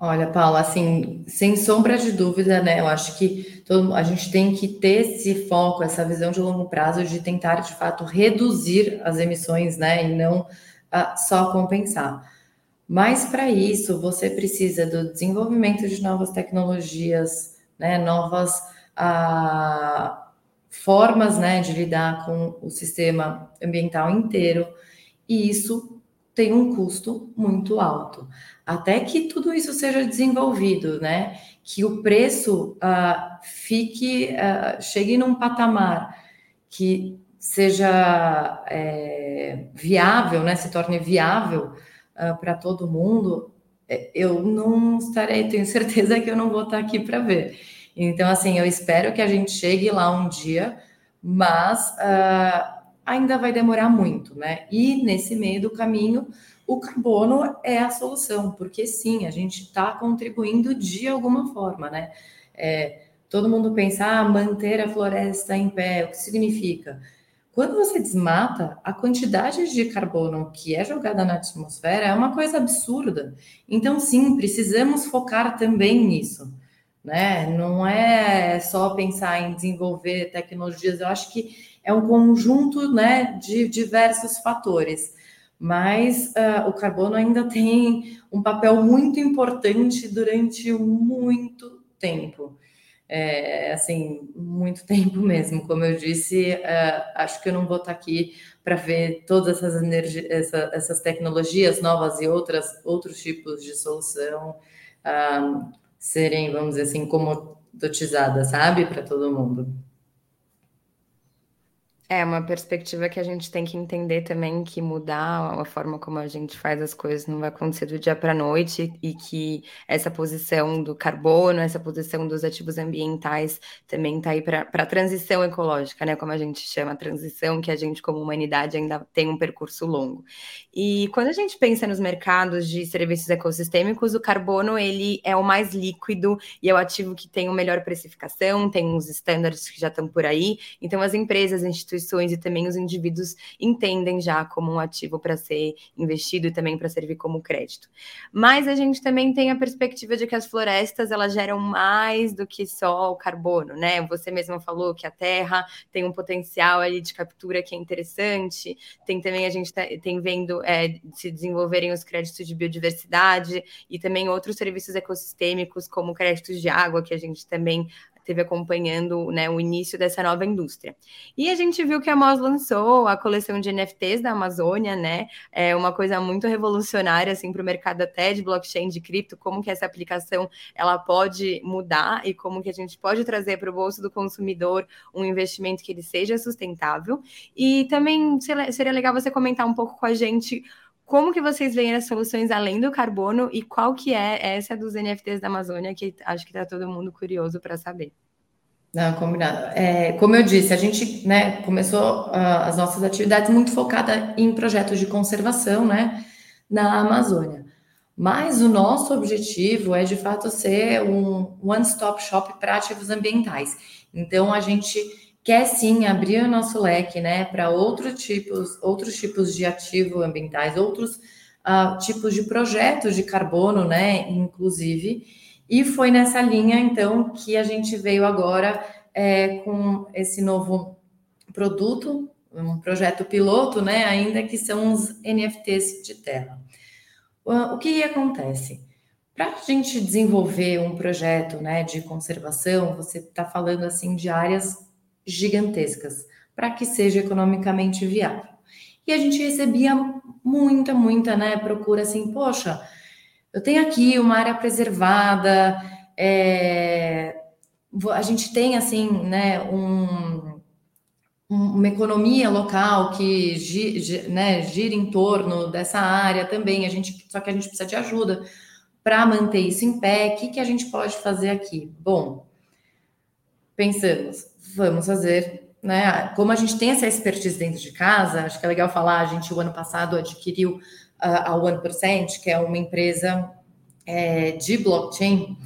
Olha, Paula, assim, sem sombra de dúvida, né? Eu acho que todo, a gente tem que ter esse foco, essa visão de longo prazo de tentar, de fato, reduzir as emissões, né? E não uh, só compensar. Mas para isso, você precisa do desenvolvimento de novas tecnologias, né? Novas uh, formas, né? De lidar com o sistema ambiental inteiro. E isso tem um custo muito alto até que tudo isso seja desenvolvido, né? Que o preço uh, fique, uh, chegue num patamar que seja é, viável, né? Se torne viável uh, para todo mundo. É, eu não estarei, tenho [laughs] certeza que eu não vou estar aqui para ver. Então, assim, eu espero que a gente chegue lá um dia, mas ainda vai demorar muito, né? E nesse meio do caminho o carbono é a solução, porque sim, a gente está contribuindo de alguma forma, né? É, todo mundo pensa, ah, manter a floresta em pé, o que significa? Quando você desmata, a quantidade de carbono que é jogada na atmosfera é uma coisa absurda. Então, sim, precisamos focar também nisso. Né? Não é só pensar em desenvolver tecnologias, eu acho que é um conjunto né, de diversos fatores mas uh, o carbono ainda tem um papel muito importante durante muito tempo. É, assim, muito [laughs] tempo mesmo. Como eu disse, uh, acho que eu não vou estar aqui para ver todas essas, essa, essas tecnologias novas e outras, outros tipos de solução uh, serem, vamos dizer assim, comodizadas, sabe, para todo mundo. É uma perspectiva que a gente tem que entender também que mudar a forma como a gente faz as coisas não vai acontecer do dia para a noite e que essa posição do carbono, essa posição dos ativos ambientais também está aí para a transição ecológica, né? Como a gente chama, a transição que a gente, como humanidade, ainda tem um percurso longo. E quando a gente pensa nos mercados de serviços ecossistêmicos, o carbono ele é o mais líquido e é o ativo que tem o melhor precificação, tem uns estándares que já estão por aí. Então, as empresas, instituições, instituições e também os indivíduos entendem já como um ativo para ser investido e também para servir como crédito. Mas a gente também tem a perspectiva de que as florestas elas geram mais do que só o carbono, né? Você mesma falou que a terra tem um potencial ali de captura que é interessante. Tem também a gente tá, tem vendo é, se desenvolverem os créditos de biodiversidade e também outros serviços ecossistêmicos como créditos de água que a gente também teve acompanhando né, o início dessa nova indústria. E a gente viu que a Moz lançou a coleção de NFTs da Amazônia, né? É uma coisa muito revolucionária assim para o mercado até de blockchain, de cripto, como que essa aplicação ela pode mudar e como que a gente pode trazer para o bolso do consumidor um investimento que ele seja sustentável. E também seria legal você comentar um pouco com a gente como que vocês veem as soluções além do carbono e qual que é essa dos NFTs da Amazônia, que acho que está todo mundo curioso para saber. Não, combinado. É, como eu disse, a gente né, começou uh, as nossas atividades muito focada em projetos de conservação né, na Amazônia. Mas o nosso objetivo é, de fato, ser um one-stop shop para ativos ambientais. Então, a gente quer sim abrir o nosso leque, né, para outros tipos, outros tipos de ativos ambientais, outros uh, tipos de projetos de carbono, né, inclusive. E foi nessa linha, então, que a gente veio agora é, com esse novo produto, um projeto piloto, né, ainda que são os NFTs de terra. O que acontece? Para a gente desenvolver um projeto né, de conservação, você está falando assim de áreas gigantescas para que seja economicamente viável. E a gente recebia muita, muita né, procura assim, poxa, eu tenho aqui uma área preservada, é, a gente tem assim, né, um, uma economia local que gira, né, gira em torno dessa área também, a gente, só que a gente precisa de ajuda para manter isso em pé. O que, que a gente pode fazer aqui? Bom, pensamos, vamos fazer, né? Como a gente tem essa expertise dentro de casa, acho que é legal falar, a gente o ano passado adquiriu uh, a 1%, que é uma empresa é, de blockchain.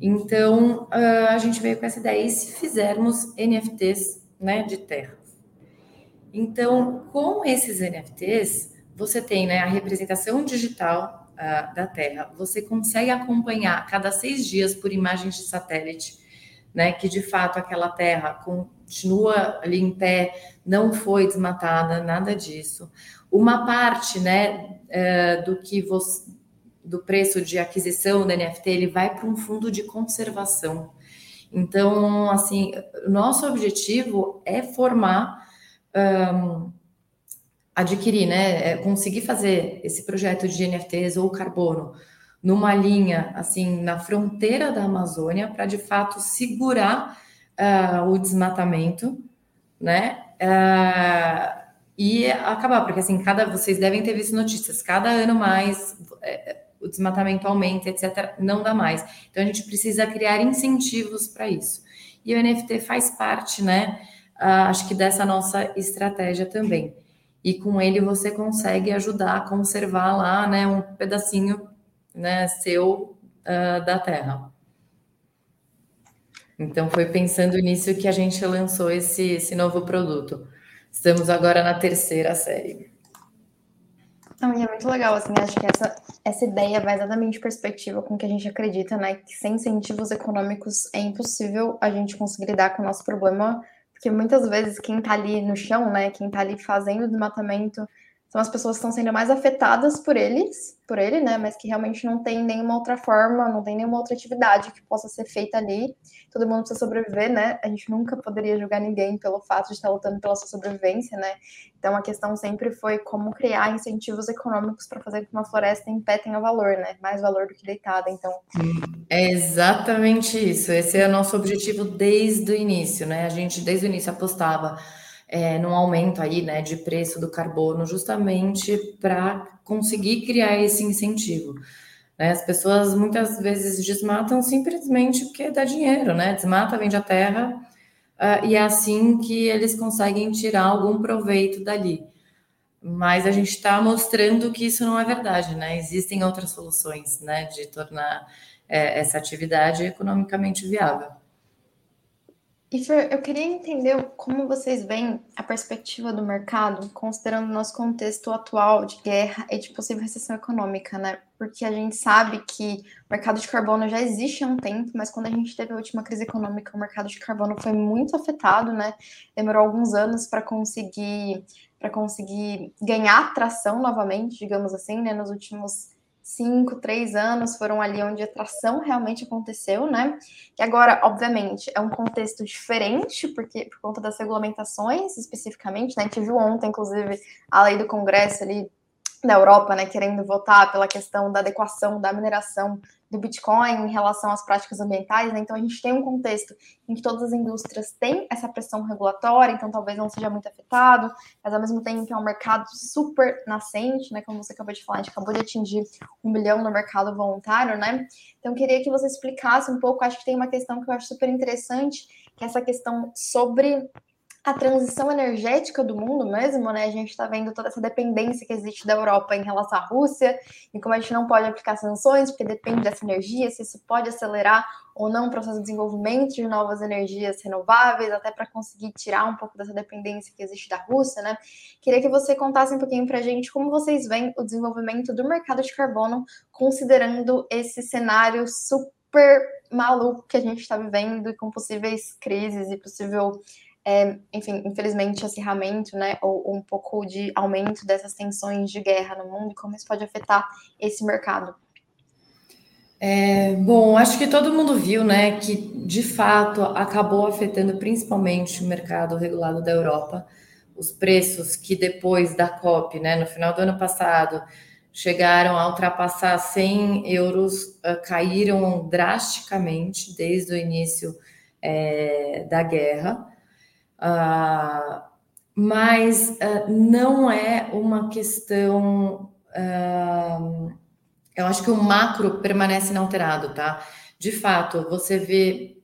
Então, uh, a gente veio com essa ideia, e se fizermos NFTs né, de terra? Então, com esses NFTs, você tem né, a representação digital uh, da Terra, você consegue acompanhar cada seis dias por imagens de satélite né, que de fato aquela terra continua ali em pé, não foi desmatada, nada disso. Uma parte, né, é, do que você, do preço de aquisição da NFT, ele vai para um fundo de conservação. Então, assim, nosso objetivo é formar, um, adquirir, né, é conseguir fazer esse projeto de NFTs ou carbono numa linha assim na fronteira da Amazônia para de fato segurar uh, o desmatamento, né? Uh, e acabar, porque assim, cada vocês devem ter visto notícias, cada ano mais é, o desmatamento aumenta, etc. Não dá mais. Então a gente precisa criar incentivos para isso. E o NFT faz parte, né? Uh, acho que dessa nossa estratégia também. E com ele você consegue ajudar a conservar lá, né, um pedacinho né, seu uh, da Terra. Então foi pensando nisso que a gente lançou esse, esse novo produto. Estamos agora na terceira série. É muito legal, assim, acho que essa, essa ideia vai exatamente perspectiva com que a gente acredita, né? Que sem incentivos econômicos é impossível a gente conseguir lidar com o nosso problema, porque muitas vezes quem tá ali no chão, né? Quem tá ali fazendo o desmatamento são as pessoas que estão sendo mais afetadas por eles, por ele, né? Mas que realmente não tem nenhuma outra forma, não tem nenhuma outra atividade que possa ser feita ali. Todo mundo precisa sobreviver, né? A gente nunca poderia julgar ninguém pelo fato de estar lutando pela sua sobrevivência, né? Então a questão sempre foi como criar incentivos econômicos para fazer com que uma floresta em pé tenha valor, né? Mais valor do que deitada. Então é exatamente isso. Esse é o nosso objetivo desde o início, né? A gente desde o início apostava é, num aumento aí, né, de preço do carbono, justamente para conseguir criar esse incentivo. Né? As pessoas muitas vezes desmatam simplesmente porque dá dinheiro, né? Desmata, vende a terra, uh, e é assim que eles conseguem tirar algum proveito dali. Mas a gente está mostrando que isso não é verdade, né? Existem outras soluções, né, de tornar é, essa atividade economicamente viável. E Fer, eu queria entender como vocês veem a perspectiva do mercado, considerando o nosso contexto atual de guerra e de possível recessão econômica, né? Porque a gente sabe que o mercado de carbono já existe há um tempo, mas quando a gente teve a última crise econômica, o mercado de carbono foi muito afetado, né? Demorou alguns anos para conseguir para conseguir ganhar tração novamente, digamos assim, né? Nos últimos cinco, três anos foram ali onde a tração realmente aconteceu, né? Que agora, obviamente, é um contexto diferente, porque por conta das regulamentações especificamente, né? Viu ontem, inclusive, a lei do Congresso ali da Europa, né, querendo votar pela questão da adequação da mineração do Bitcoin em relação às práticas ambientais, né? Então a gente tem um contexto em que todas as indústrias têm essa pressão regulatória, então talvez não seja muito afetado, mas ao mesmo tempo é um mercado super nascente, né? Como você acabou de falar, a gente acabou de atingir um bilhão no mercado voluntário, né? Então queria que você explicasse um pouco, acho que tem uma questão que eu acho super interessante, que é essa questão sobre a transição energética do mundo mesmo, né? A gente está vendo toda essa dependência que existe da Europa em relação à Rússia e como a gente não pode aplicar sanções, porque depende dessa energia, se isso pode acelerar ou não o processo de desenvolvimento de novas energias renováveis, até para conseguir tirar um pouco dessa dependência que existe da Rússia, né? Queria que você contasse um pouquinho para a gente como vocês veem o desenvolvimento do mercado de carbono, considerando esse cenário super maluco que a gente está vivendo e com possíveis crises e possível é, enfim, infelizmente, acirramento, né, ou, um pouco de aumento dessas tensões de guerra no mundo como isso pode afetar esse mercado? É, bom, acho que todo mundo viu, né, que de fato acabou afetando principalmente o mercado regulado da Europa, os preços que depois da COP, né, no final do ano passado, chegaram a ultrapassar 100 euros, uh, caíram drasticamente desde o início é, da guerra. Uh, mas uh, não é uma questão. Uh, eu acho que o macro permanece inalterado, tá? De fato, você vê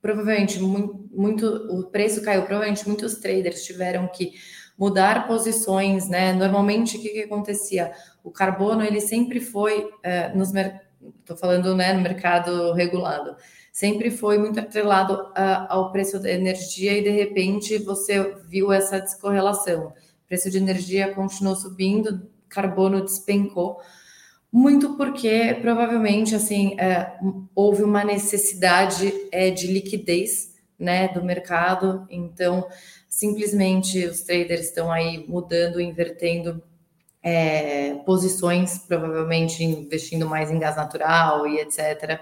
provavelmente muito, muito, o preço caiu, provavelmente muitos traders tiveram que mudar posições, né? Normalmente o que, que acontecia? O carbono ele sempre foi uh, nos estou falando né, no mercado regulado sempre foi muito atrelado uh, ao preço da energia e de repente você viu essa descorrelação. O preço de energia continuou subindo, carbono despencou, muito porque provavelmente assim é, houve uma necessidade é, de liquidez né, do mercado, então simplesmente os traders estão aí mudando, invertendo é, posições, provavelmente investindo mais em gás natural e etc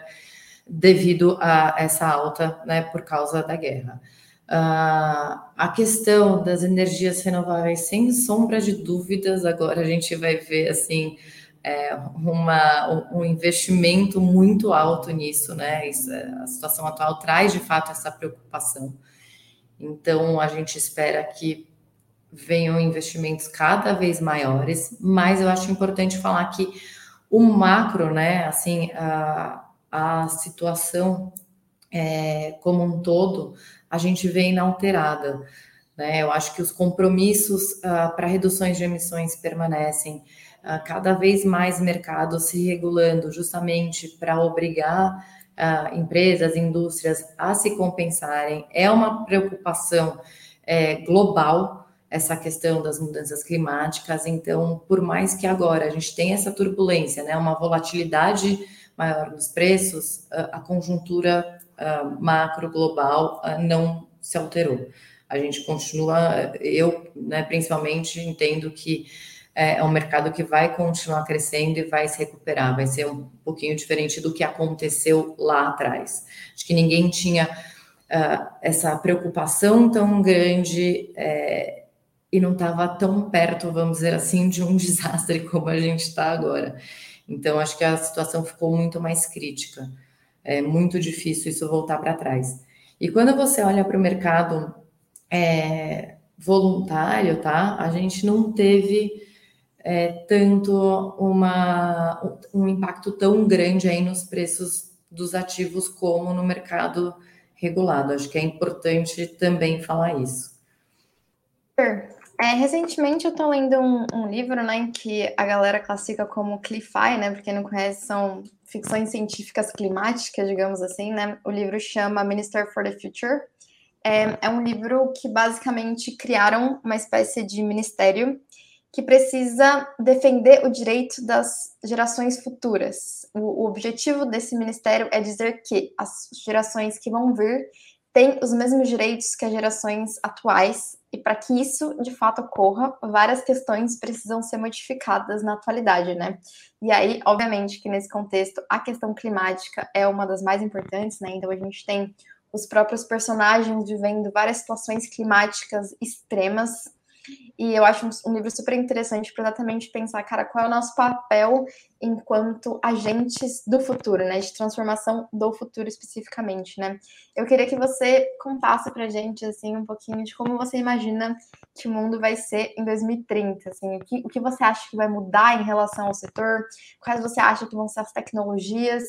devido a essa alta, né, por causa da guerra. Uh, a questão das energias renováveis, sem sombra de dúvidas, agora a gente vai ver assim é, uma, um investimento muito alto nisso, né? Isso, a situação atual traz de fato essa preocupação. Então a gente espera que venham investimentos cada vez maiores, mas eu acho importante falar que o macro, né? Assim, uh, a situação é, como um todo, a gente vê inalterada. Né? Eu acho que os compromissos uh, para reduções de emissões permanecem, uh, cada vez mais mercado se regulando justamente para obrigar uh, empresas, indústrias a se compensarem. É uma preocupação é, global essa questão das mudanças climáticas. Então, por mais que agora a gente tenha essa turbulência, né, uma volatilidade maior nos preços, a conjuntura macro global não se alterou. A gente continua, eu né, principalmente entendo que é, é um mercado que vai continuar crescendo e vai se recuperar, vai ser um pouquinho diferente do que aconteceu lá atrás. Acho que ninguém tinha uh, essa preocupação tão grande é, e não estava tão perto, vamos dizer assim, de um [laughs] desastre como a gente está agora. Então, acho que a situação ficou muito mais crítica. É muito difícil isso voltar para trás. E quando você olha para o mercado é, voluntário, tá? A gente não teve é, tanto uma, um impacto tão grande aí nos preços dos ativos como no mercado regulado. Acho que é importante também falar isso. É, recentemente eu estou lendo um, um, livro, né, que a galera classifica como CLIFI, né, porque não conhece, são ficções científicas climáticas, digamos assim, né, o livro chama Minister for the Future, é, é um livro que basicamente criaram uma espécie de ministério que precisa defender o direito das gerações futuras. O, o, objetivo desse ministério é dizer que as gerações que vão vir têm os mesmos direitos que as gerações atuais, e para que isso de fato ocorra, várias questões precisam ser modificadas na atualidade, né? E aí, obviamente, que nesse contexto a questão climática é uma das mais importantes, né? Então a gente tem os próprios personagens vivendo várias situações climáticas extremas e eu acho um, livro super interessante para exatamente pensar, cara, qual é o nosso papel enquanto agentes do futuro, né? De transformação do futuro especificamente, né? Eu queria que você contasse pra gente, assim, um pouquinho de como você imagina que o mundo vai ser em 2030, assim, o que, o que você acha que vai mudar em relação ao setor, quais você acha que vão ser as tecnologias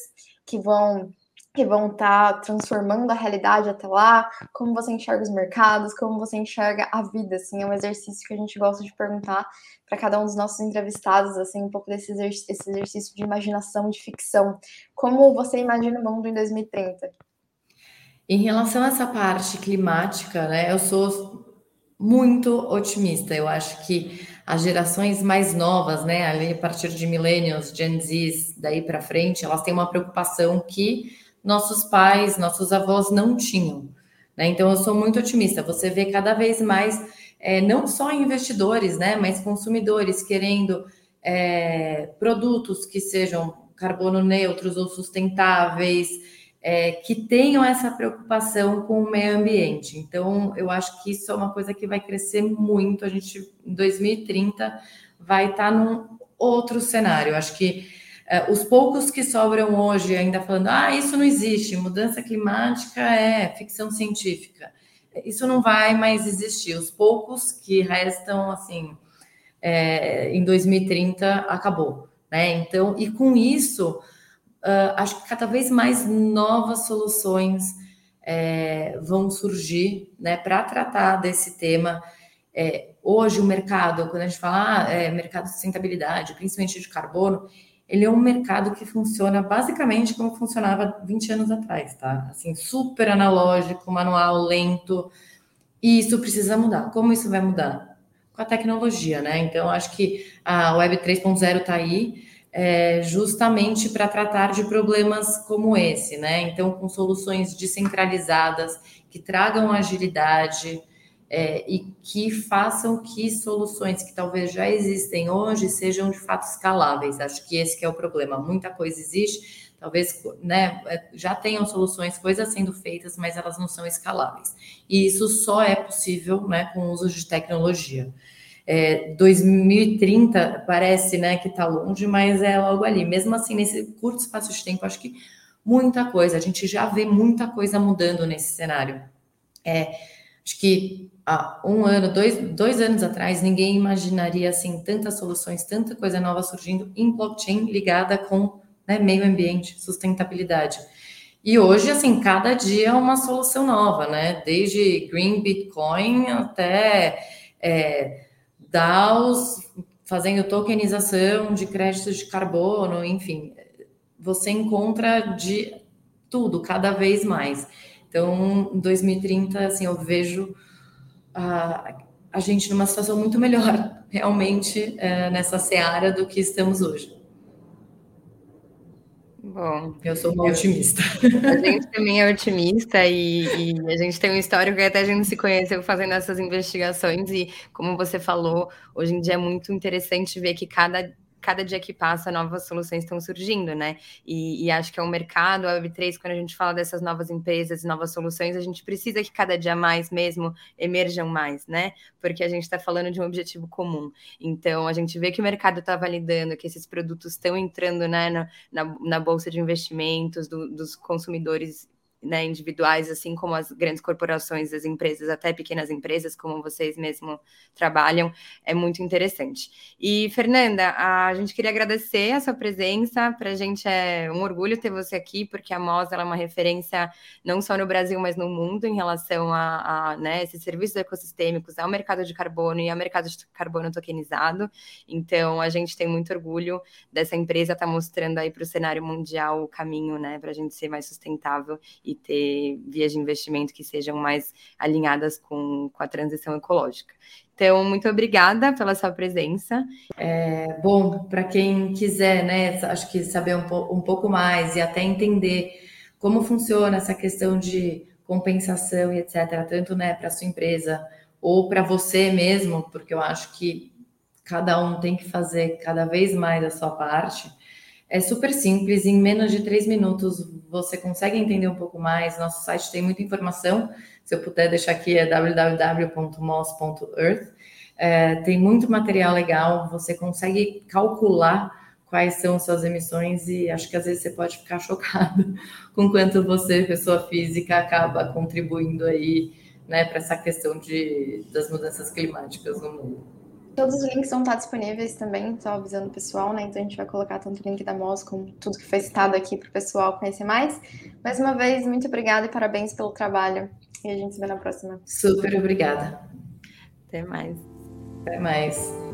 que vão que vão estar tá transformando a realidade até lá, como você enxerga os mercados, como você enxerga a vida, assim, é um exercício que a gente gosta de perguntar para cada um dos nossos entrevistados, assim, um pouco desse exercício, esse exercício de imaginação, de ficção. Como você imagina o mundo em 2030? Em relação a essa parte climática, né, eu sou muito otimista. Eu acho que as gerações mais novas, né, ali a partir de millennials, Gen Z, daí para frente, elas têm uma preocupação que nossos pais, nossos avós não tinham. Né? Então, eu sou muito otimista. Você vê cada vez mais, é, não só investidores, né, mas consumidores querendo é, produtos que sejam carbono neutros ou sustentáveis, é, que tenham essa preocupação com o meio ambiente. Então, eu acho que isso é uma coisa que vai crescer muito. A gente, em 2030, vai estar num outro cenário. Eu acho que é, os poucos que sobram hoje ainda falando, ah, isso não existe, mudança climática é ficção científica. Isso não vai mais existir. Os poucos que restam, assim, é, em 2030 acabou, né? Então, e com isso, uh, acho que cada vez mais novas soluções é, vão surgir, né, para tratar desse tema. É, hoje o mercado, quando a gente fala ah, é, mercado de sustentabilidade, principalmente de carbono, ele é um mercado que funciona basicamente como funcionava 20 anos atrás, tá? Assim, super analógico, manual, lento. E isso precisa mudar. Como isso vai mudar? Com a tecnologia, né? Então, acho que a Web 3.0 está aí é, justamente para tratar de problemas como esse, né? Então, com soluções descentralizadas que tragam agilidade, é, e que façam que soluções que talvez já existem hoje sejam de fato escaláveis. Acho que esse que é o problema. Muita coisa existe, talvez né, é, já tenham soluções, coisas sendo feitas, mas elas não são escaláveis. E isso só é possível né, com o uso de tecnologia. É, 2030 parece né, que está longe, mas é logo ali. Mesmo assim, nesse curto espaço de tempo, acho que muita coisa, a gente já vê muita coisa mudando nesse cenário. É, acho que há um ano, dois, dois anos atrás, ninguém imaginaria assim tantas soluções, tanta coisa nova surgindo em blockchain ligada com né, meio ambiente, sustentabilidade. E hoje, assim, cada dia é uma solução nova, né? Desde Green Bitcoin até é, DAOs fazendo tokenização de créditos de carbono, enfim, você encontra de tudo cada vez mais. Então, em 2030, assim, eu vejo a, a gente numa situação muito melhor, [laughs] realmente, é, nessa seara do que estamos hoje. Bom, eu sou uma eu, otimista. [laughs] A gente também é otimista e, e, a gente tem um histórico que até a gente se conheceu fazendo essas investigações e, como você falou, hoje em dia é muito interessante ver que cada cada dia que passa, novas soluções estão surgindo, né? E, e, acho que é um mercado, a Web3, quando a gente fala dessas novas empresas novas soluções, a gente precisa que cada dia mais mesmo emerjam mais, né? Porque a gente está falando de um objetivo comum. Então, a gente vê que o mercado está validando, que esses produtos estão entrando né, na, na, na, bolsa de investimentos do, dos consumidores né, individuais, assim como as grandes corporações, as empresas, até pequenas empresas, como vocês mesmo trabalham, é muito interessante. E, Fernanda, a gente queria agradecer a sua presença, para a gente é um orgulho ter você aqui, porque a MOS é uma referência não só no Brasil, mas no mundo em relação a, a né, esses serviços ecossistêmicos, ao mercado de carbono e ao mercado de carbono tokenizado. Então, a gente tem muito orgulho dessa empresa estar tá mostrando aí para o cenário mundial o caminho, né, para a gente ser mais sustentável e ter vias de investimento que sejam mais alinhadas com, com a transição ecológica. Então, muito obrigada pela sua presença. É, bom, para quem quiser, né, acho que saber um, po um pouco mais e até entender como funciona essa questão de compensação e etc., tanto né, para sua empresa ou para você mesmo, porque eu acho que cada um tem que fazer cada vez mais a sua parte. É super simples, em menos de três minutos você consegue entender um pouco mais. Nosso site tem muita informação. Se eu puder deixar aqui, é www.mos.earth. É, tem muito material legal, você consegue calcular quais são suas emissões e acho que às vezes você pode ficar [laughs] chocado com quanto você, pessoa física, acaba contribuindo aí né, para essa questão de, das mudanças climáticas no mundo. Todos os links vão estar disponíveis também, só avisando o pessoal, né? Então a gente vai colocar tanto o link da MOS como tudo que foi citado aqui para o pessoal conhecer mais. Mais uma vez, muito obrigada e parabéns pelo trabalho. E a gente se vê na próxima. Super obrigada. Até mais. Até mais.